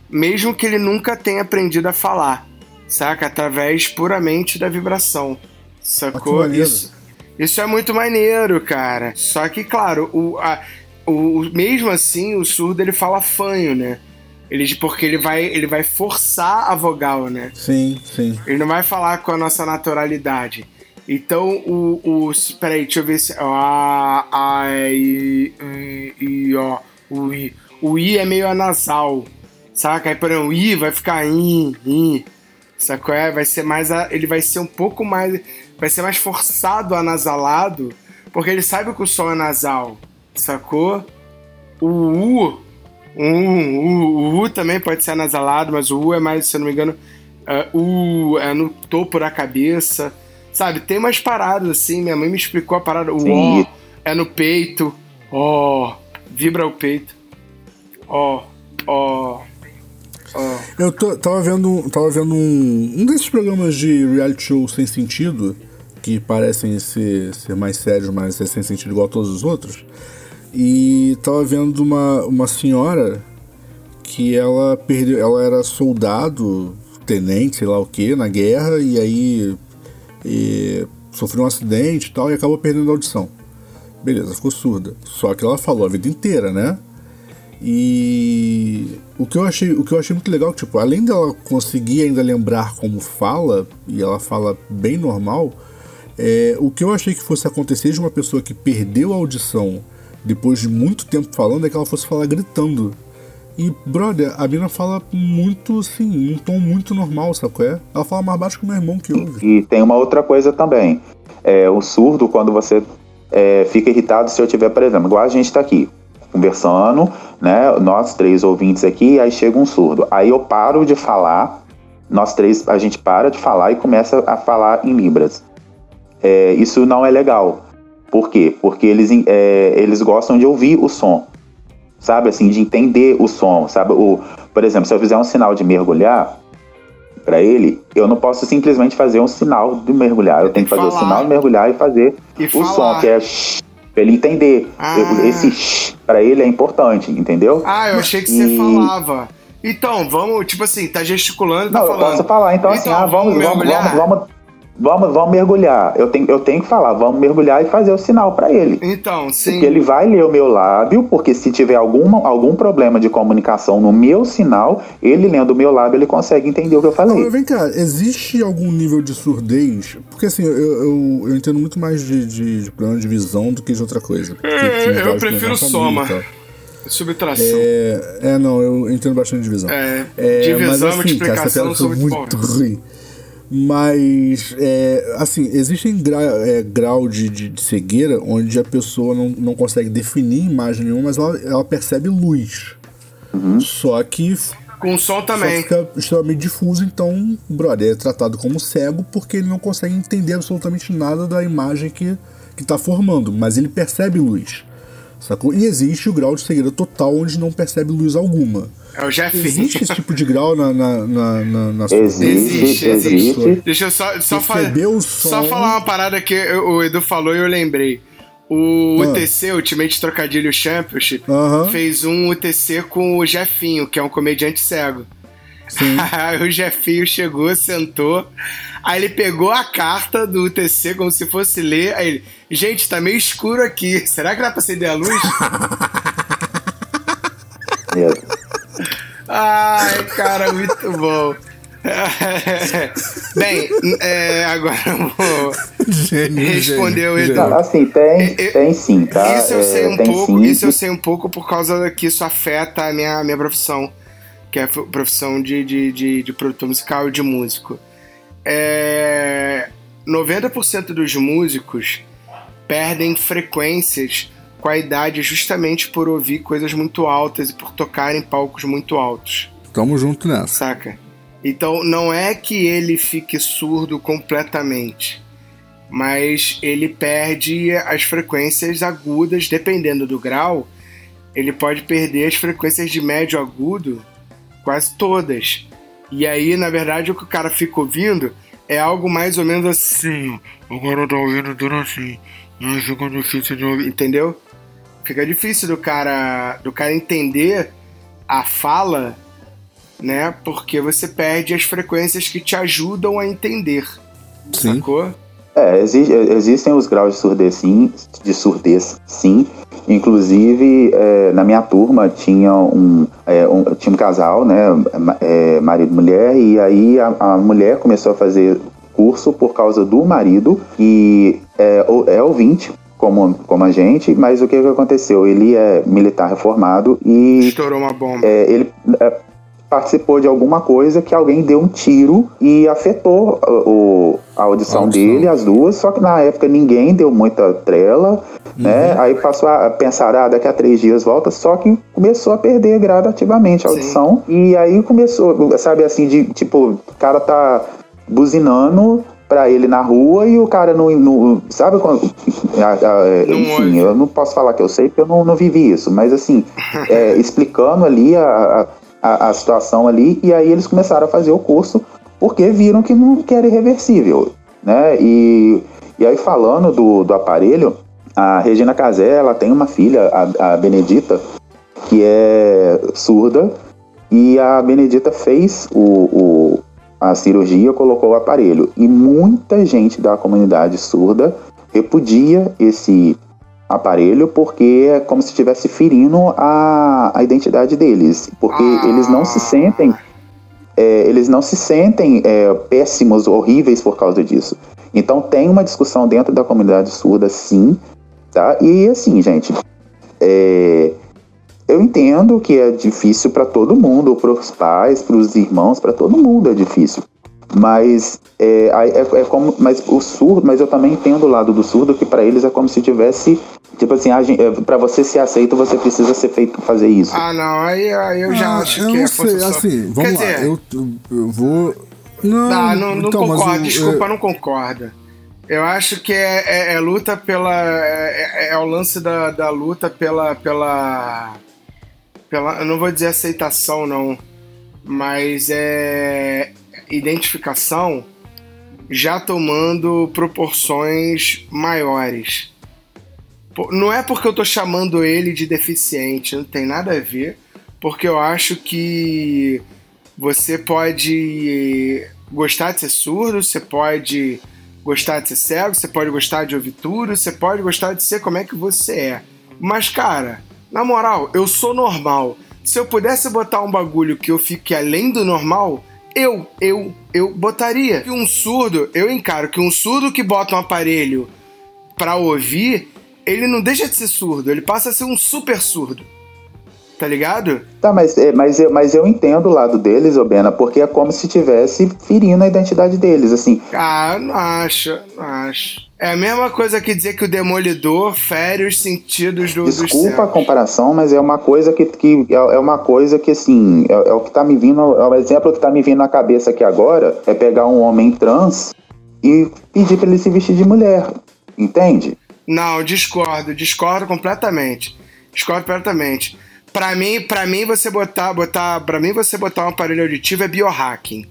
Speaker 2: mesmo que ele nunca tenha aprendido a falar, saca? Através puramente da vibração, sacou? Isso, isso é muito maneiro, cara. Só que, claro, o, a, o, mesmo assim, o surdo ele fala fanho, né? Ele, porque ele vai, ele vai forçar a vogal, né?
Speaker 3: Sim, sim.
Speaker 2: Ele não vai falar com a nossa naturalidade. Então, o. o peraí, deixa eu ver se. A, a, I, I, ó. O I. O I é meio anasal. Saca? Aí, por exemplo, o I vai ficar I, I. Sacou? É? Vai ser mais. Ele vai ser um pouco mais. Vai ser mais forçado anasalado. Porque ele sabe que o som é nasal. Sacou? O U. O, o U também pode ser anasalado, mas o U é mais, se eu não me engano, uh, U é no topo da cabeça. Sabe, tem umas paradas assim, minha mãe me explicou a parada. O Sim. O é no peito. Ó, vibra o peito. Ó, ó.
Speaker 3: Eu tô, tava vendo, tava vendo um, um desses programas de reality show sem sentido, que parecem ser, ser mais sérios, mas é sem sentido igual a todos os outros. E tava vendo uma, uma senhora que ela perdeu. Ela era soldado, tenente, sei lá o que, na guerra, e aí e sofreu um acidente e tal e acabou perdendo a audição. Beleza, ficou surda. Só que ela falou a vida inteira, né? E o que eu achei, o que eu achei muito legal, tipo, além dela conseguir ainda lembrar como fala, e ela fala bem normal, é, o que eu achei que fosse acontecer de uma pessoa que perdeu a audição depois de muito tempo falando é que ela fosse falar gritando. E, brother, a mina fala muito, assim, um tom muito normal, sabe qual é? Ela fala mais baixo que o meu irmão que ouve.
Speaker 4: E tem uma outra coisa também. É, o surdo, quando você é, fica irritado, se eu tiver, por exemplo, igual a gente tá aqui, conversando, né? Nós três ouvintes aqui, aí chega um surdo. Aí eu paro de falar, nós três, a gente para de falar e começa a falar em Libras. É, isso não é legal. Por quê? Porque eles, é, eles gostam de ouvir o som, sabe? Assim, de entender o som, sabe? O, por exemplo, se eu fizer um sinal de mergulhar para ele, eu não posso simplesmente fazer um sinal de mergulhar. Eu tenho que fazer falar. o sinal de mergulhar e fazer e o falar. som, que é pra ele entender. Ah. Eu, esse para ele é importante, entendeu?
Speaker 2: Ah, eu achei que e... você falava. Então, vamos, tipo assim, tá gesticulando, tá
Speaker 4: não,
Speaker 2: falando.
Speaker 4: Eu posso falar, então, assim, então assim, ah, vamos, vamos, vamos, vamos, Vamos, vamos mergulhar. Eu tenho, eu tenho que falar, vamos mergulhar e fazer o sinal para ele.
Speaker 2: Então, sim.
Speaker 4: Porque ele vai ler o meu lábio, porque se tiver alguma, algum problema de comunicação no meu sinal, ele lendo o meu lábio, ele consegue entender o que eu falei.
Speaker 3: Agora, vem cá, existe algum nível de surdez? Porque assim, eu, eu, eu entendo muito mais de, de, de, problema de visão do que de outra coisa.
Speaker 2: É, eu prefiro soma. Subtração.
Speaker 3: É, é, não, eu entendo bastante de visão.
Speaker 2: É, é de visão, mas, assim, multiplicação,
Speaker 3: cara, essa foi muito ruim. Mas, é, assim, existem gra, é, grau de, de, de, cegueira onde a pessoa não, não consegue definir imagem nenhuma, mas ela, ela percebe luz. Uhum. Só que.
Speaker 2: Com som também.
Speaker 3: fica extremamente difuso, então, brother, é tratado como cego porque ele não consegue entender absolutamente nada da imagem que, que tá formando, mas ele percebe luz. Sacou? E existe o grau de cegueira total onde não percebe luz alguma.
Speaker 2: É o Jeff.
Speaker 3: Existe esse tipo de grau na, na, na, na, na
Speaker 4: existe, existe, existe.
Speaker 2: Deixa eu só, só, fa só falar uma parada que o Edu falou e eu lembrei. O ah. UTC, Ultimate Trocadilho Championship, uh -huh. fez um UTC com o Jefinho, que é um comediante cego. aí o Jefinho chegou, sentou, aí ele pegou a carta do UTC como se fosse ler, aí ele, gente, tá meio escuro aqui, será que dá pra acender a luz? Ai, cara, muito bom. Bem, é, agora eu vou responder o Edu.
Speaker 4: Não, assim, tem, eu, tem sim, tá?
Speaker 2: Isso eu sei é, um pouco, sim. isso eu sei um pouco por causa que isso afeta a minha, minha profissão, que é a profissão de, de, de, de produtor musical e de músico. É, 90% dos músicos perdem frequências com a idade justamente por ouvir coisas muito altas e por tocar em palcos muito altos.
Speaker 3: Tamo junto nessa.
Speaker 2: Saca? Então não é que ele fique surdo completamente, mas ele perde as frequências agudas, dependendo do grau, ele pode perder as frequências de médio agudo quase todas. E aí, na verdade, o que o cara fica ouvindo é algo mais ou menos assim. Agora tá ouvindo tudo assim. Não fica difícil de ouvir, entendeu? Fica difícil do cara, do cara entender a fala, né? Porque você perde as frequências que te ajudam a entender.
Speaker 3: Sim.
Speaker 2: Sacou?
Speaker 4: É, exi- existem os graus de surdez sim, de surdez, sim. Inclusive, é, na minha turma tinha um, é, um- tinha um casal, né, é, marido e mulher, e aí a, a mulher começou a fazer curso por causa do marido, e é, é ouvinte, como, como a gente, mas o que, que aconteceu? Ele é militar reformado e
Speaker 2: Estourou uma bomba.
Speaker 4: é, ele é, participou de alguma coisa que alguém deu um tiro e afetou o, o- a audição
Speaker 3: A audição.
Speaker 4: dele, as duas, só que na época ninguém deu muita trela, né? Aí passou a pensar, ah, daqui a três dias volta, só que começou a perder gradativamente a
Speaker 2: Sim.
Speaker 4: audição. E aí começou, sabe assim, de tipo, o cara tá buzinando pra ele na rua e o cara não. não- sabe quando. enfim, eu não posso falar que eu sei porque eu não, não vivi isso, mas assim, é, explicando ali a, a, a situação ali, e aí eles começaram a fazer o curso porque viram que não que era irreversível, né? E, e aí falando do, do aparelho, a Regina Casé, ela tem uma filha, a, a Benedita, que é surda, e a Benedita fez o, o- a cirurgia, colocou o aparelho. E muita gente da comunidade surda repudia esse aparelho porque é como se estivesse ferindo a, a identidade deles. Porque
Speaker 2: Ah.
Speaker 4: eles não se sentem. é, eles não se sentem é, péssimos, horríveis por causa disso. Então tem uma discussão dentro da comunidade surda, sim. Tá? E assim, gente, é, eu entendo que é difícil para todo mundo, para os pais, para os irmãos, para todo mundo é difícil. Mas é, é, é como, mas o surdo, mas eu também entendo o lado do surdo que para eles é como se tivesse tipo assim, para você ser aceito você precisa ser feito fazer isso.
Speaker 2: Ah, não, aí, aí eu já
Speaker 3: Ah,
Speaker 2: acho
Speaker 3: eu
Speaker 2: que
Speaker 3: não
Speaker 2: é
Speaker 3: sei, assim, vamos
Speaker 2: Quer
Speaker 3: lá.
Speaker 2: dizer,
Speaker 3: Eu, eu vou. Não,
Speaker 2: Tá, não, não
Speaker 3: então,
Speaker 2: concordo, desculpa, não concordo. Eu acho que é, é- é luta pela. É, é- é o lance da, da luta pela, pela. Pela. Eu não vou dizer aceitação, não. Mas é. Identificação já tomando proporções maiores. Não é porque eu tô chamando ele de deficiente, não tem nada a ver, porque eu acho que você pode gostar de ser surdo, você pode gostar de ser cego, você pode gostar de ouvir tudo, você pode gostar de ser como é que você é. Mas, cara, na moral, eu sou normal. Se eu pudesse botar um bagulho que eu fique além do normal, eu, eu, eu botaria. Que um surdo, eu encaro que um surdo que bota um aparelho pra ouvir, ele não deixa de ser surdo, ele passa a ser um super surdo. Tá ligado?
Speaker 4: Tá, mas, é, mas, eu, mas eu entendo o lado deles, ô Bena, porque é como se estivesse ferindo a identidade deles, assim.
Speaker 2: Ah, não acho, não acho. É a mesma coisa que dizer que o demolidor fere os sentidos do, dos
Speaker 4: Desculpa a comparação, mas é uma coisa que, que é é uma coisa que assim, é, é o que tá me vindo, é o exemplo que tá me vindo na cabeça aqui agora, é pegar um homem trans e pedir pra ele se vestir de mulher, entende?
Speaker 2: Não, discordo, discordo completamente. Discordo completamente. Pra mim, para mim você botar, botar, para mim você botar um aparelho auditivo é biohacking.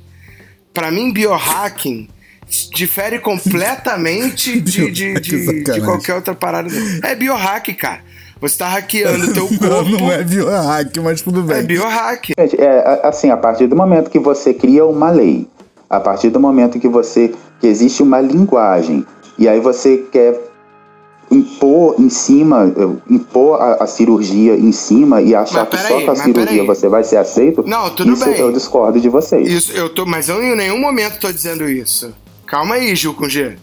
Speaker 2: Pra mim biohacking difere completamente de, de, de, de qualquer outra parada. É biohack, cara. Você tá hackeando o teu corpo.
Speaker 3: Não, não é biohack, mas tudo bem.
Speaker 2: É biohack.
Speaker 4: Gente, é assim, a partir do momento que você cria uma lei, a partir do momento que você que existe uma linguagem e aí você quer impor em cima, impor a, a cirurgia em cima e achar que só com a cirurgia você vai ser aceito,
Speaker 2: Não, tudo
Speaker 4: isso
Speaker 2: bem.
Speaker 4: eu discordo de vocês.
Speaker 2: Isso, eu tô, mas eu em nenhum momento tô dizendo isso. Calma aí, Gil com G.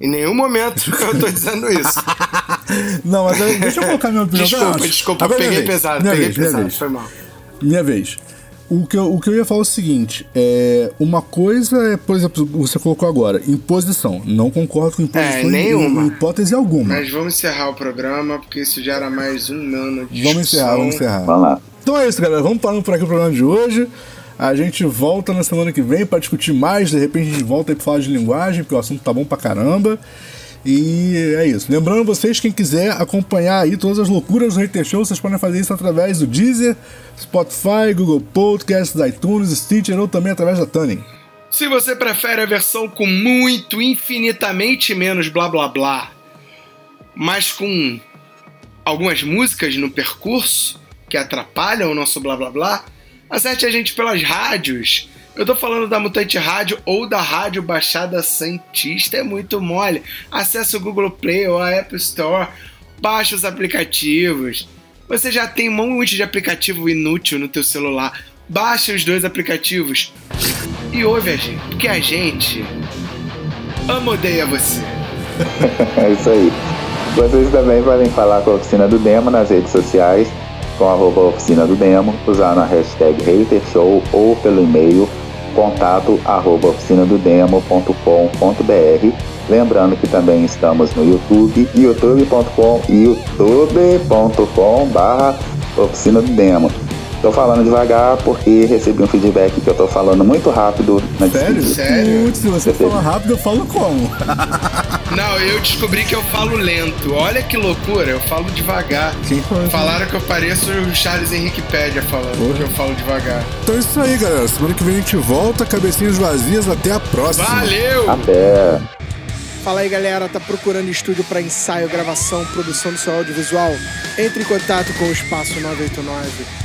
Speaker 2: Em nenhum momento eu tô dizendo isso.
Speaker 3: Não, mas deixa eu colocar minha opinião.
Speaker 2: Desculpa, desculpa,
Speaker 3: agora é
Speaker 2: peguei
Speaker 3: minha vez.
Speaker 2: pesado,
Speaker 3: Minha
Speaker 2: peguei
Speaker 3: vez, minha
Speaker 2: pesado,
Speaker 3: vez.
Speaker 2: foi mal.
Speaker 3: Minha vez. O que, eu, o que eu ia falar é o seguinte: é, uma coisa é, por exemplo, você colocou agora, imposição. Não concordo com imposição
Speaker 2: É,
Speaker 3: em-
Speaker 2: nenhuma.
Speaker 3: em hipótese alguma.
Speaker 2: Mas vamos encerrar o programa, porque isso gera mais um ano de
Speaker 3: Vamos
Speaker 2: discussão.
Speaker 3: encerrar, vamos encerrar.
Speaker 4: Vamos lá.
Speaker 3: Então é isso, galera. Vamos parando por aqui o programa de hoje. A gente volta na semana que vem pra discutir mais. De repente a gente volta aí pra falar de linguagem, porque o assunto tá bom pra caramba. E é isso. Lembrando vocês, quem quiser acompanhar aí todas as loucuras do Hater Show, vocês podem fazer isso através do Deezer, Spotify, Google Podcasts, iTunes, Stitcher ou também através da Tuning.
Speaker 2: Se você prefere a versão com muito, infinitamente menos blá blá blá, mas com algumas músicas no percurso que atrapalham o nosso blá blá blá, acerte a gente pelas rádios. Eu tô falando da Mutante Rádio ou da Rádio Baixada Santista, é muito mole. Acesse o Google Play ou a App Store, baixe os aplicativos. Você já tem um monte de aplicativo inútil no teu celular. Baixe os dois aplicativos e ouve a gente, porque a gente ama odeia você.
Speaker 4: é isso aí. Vocês também podem falar com a Oficina do Demo nas redes sociais, com arroba Oficina do Demo, a hashtag HaterShow ou pelo e-mail contato arroba oficinadodemo.com.br Lembrando que também estamos no YouTube, youtube.com youtube.com barra Oficina do Demo. Tô falando devagar porque recebi um feedback que eu tô falando muito rápido na
Speaker 3: Sério?
Speaker 4: despedida.
Speaker 2: Sério?
Speaker 3: Putz, se você
Speaker 4: Recebi.
Speaker 3: fala rápido, eu falo como?
Speaker 2: Não, eu descobri que eu falo lento. Olha que loucura, eu falo devagar.
Speaker 3: Falou?
Speaker 2: Falaram que eu pareço o Charles Henrique Pédia falando que eu falo devagar.
Speaker 3: Então é isso aí, galera. Semana que vem a gente volta, cabecinhas vazias. Até a próxima.
Speaker 2: Valeu!
Speaker 4: Até.
Speaker 5: Fala aí galera, tá procurando estúdio para ensaio, gravação, produção do seu audiovisual? Entre em contato com o Espaço 989.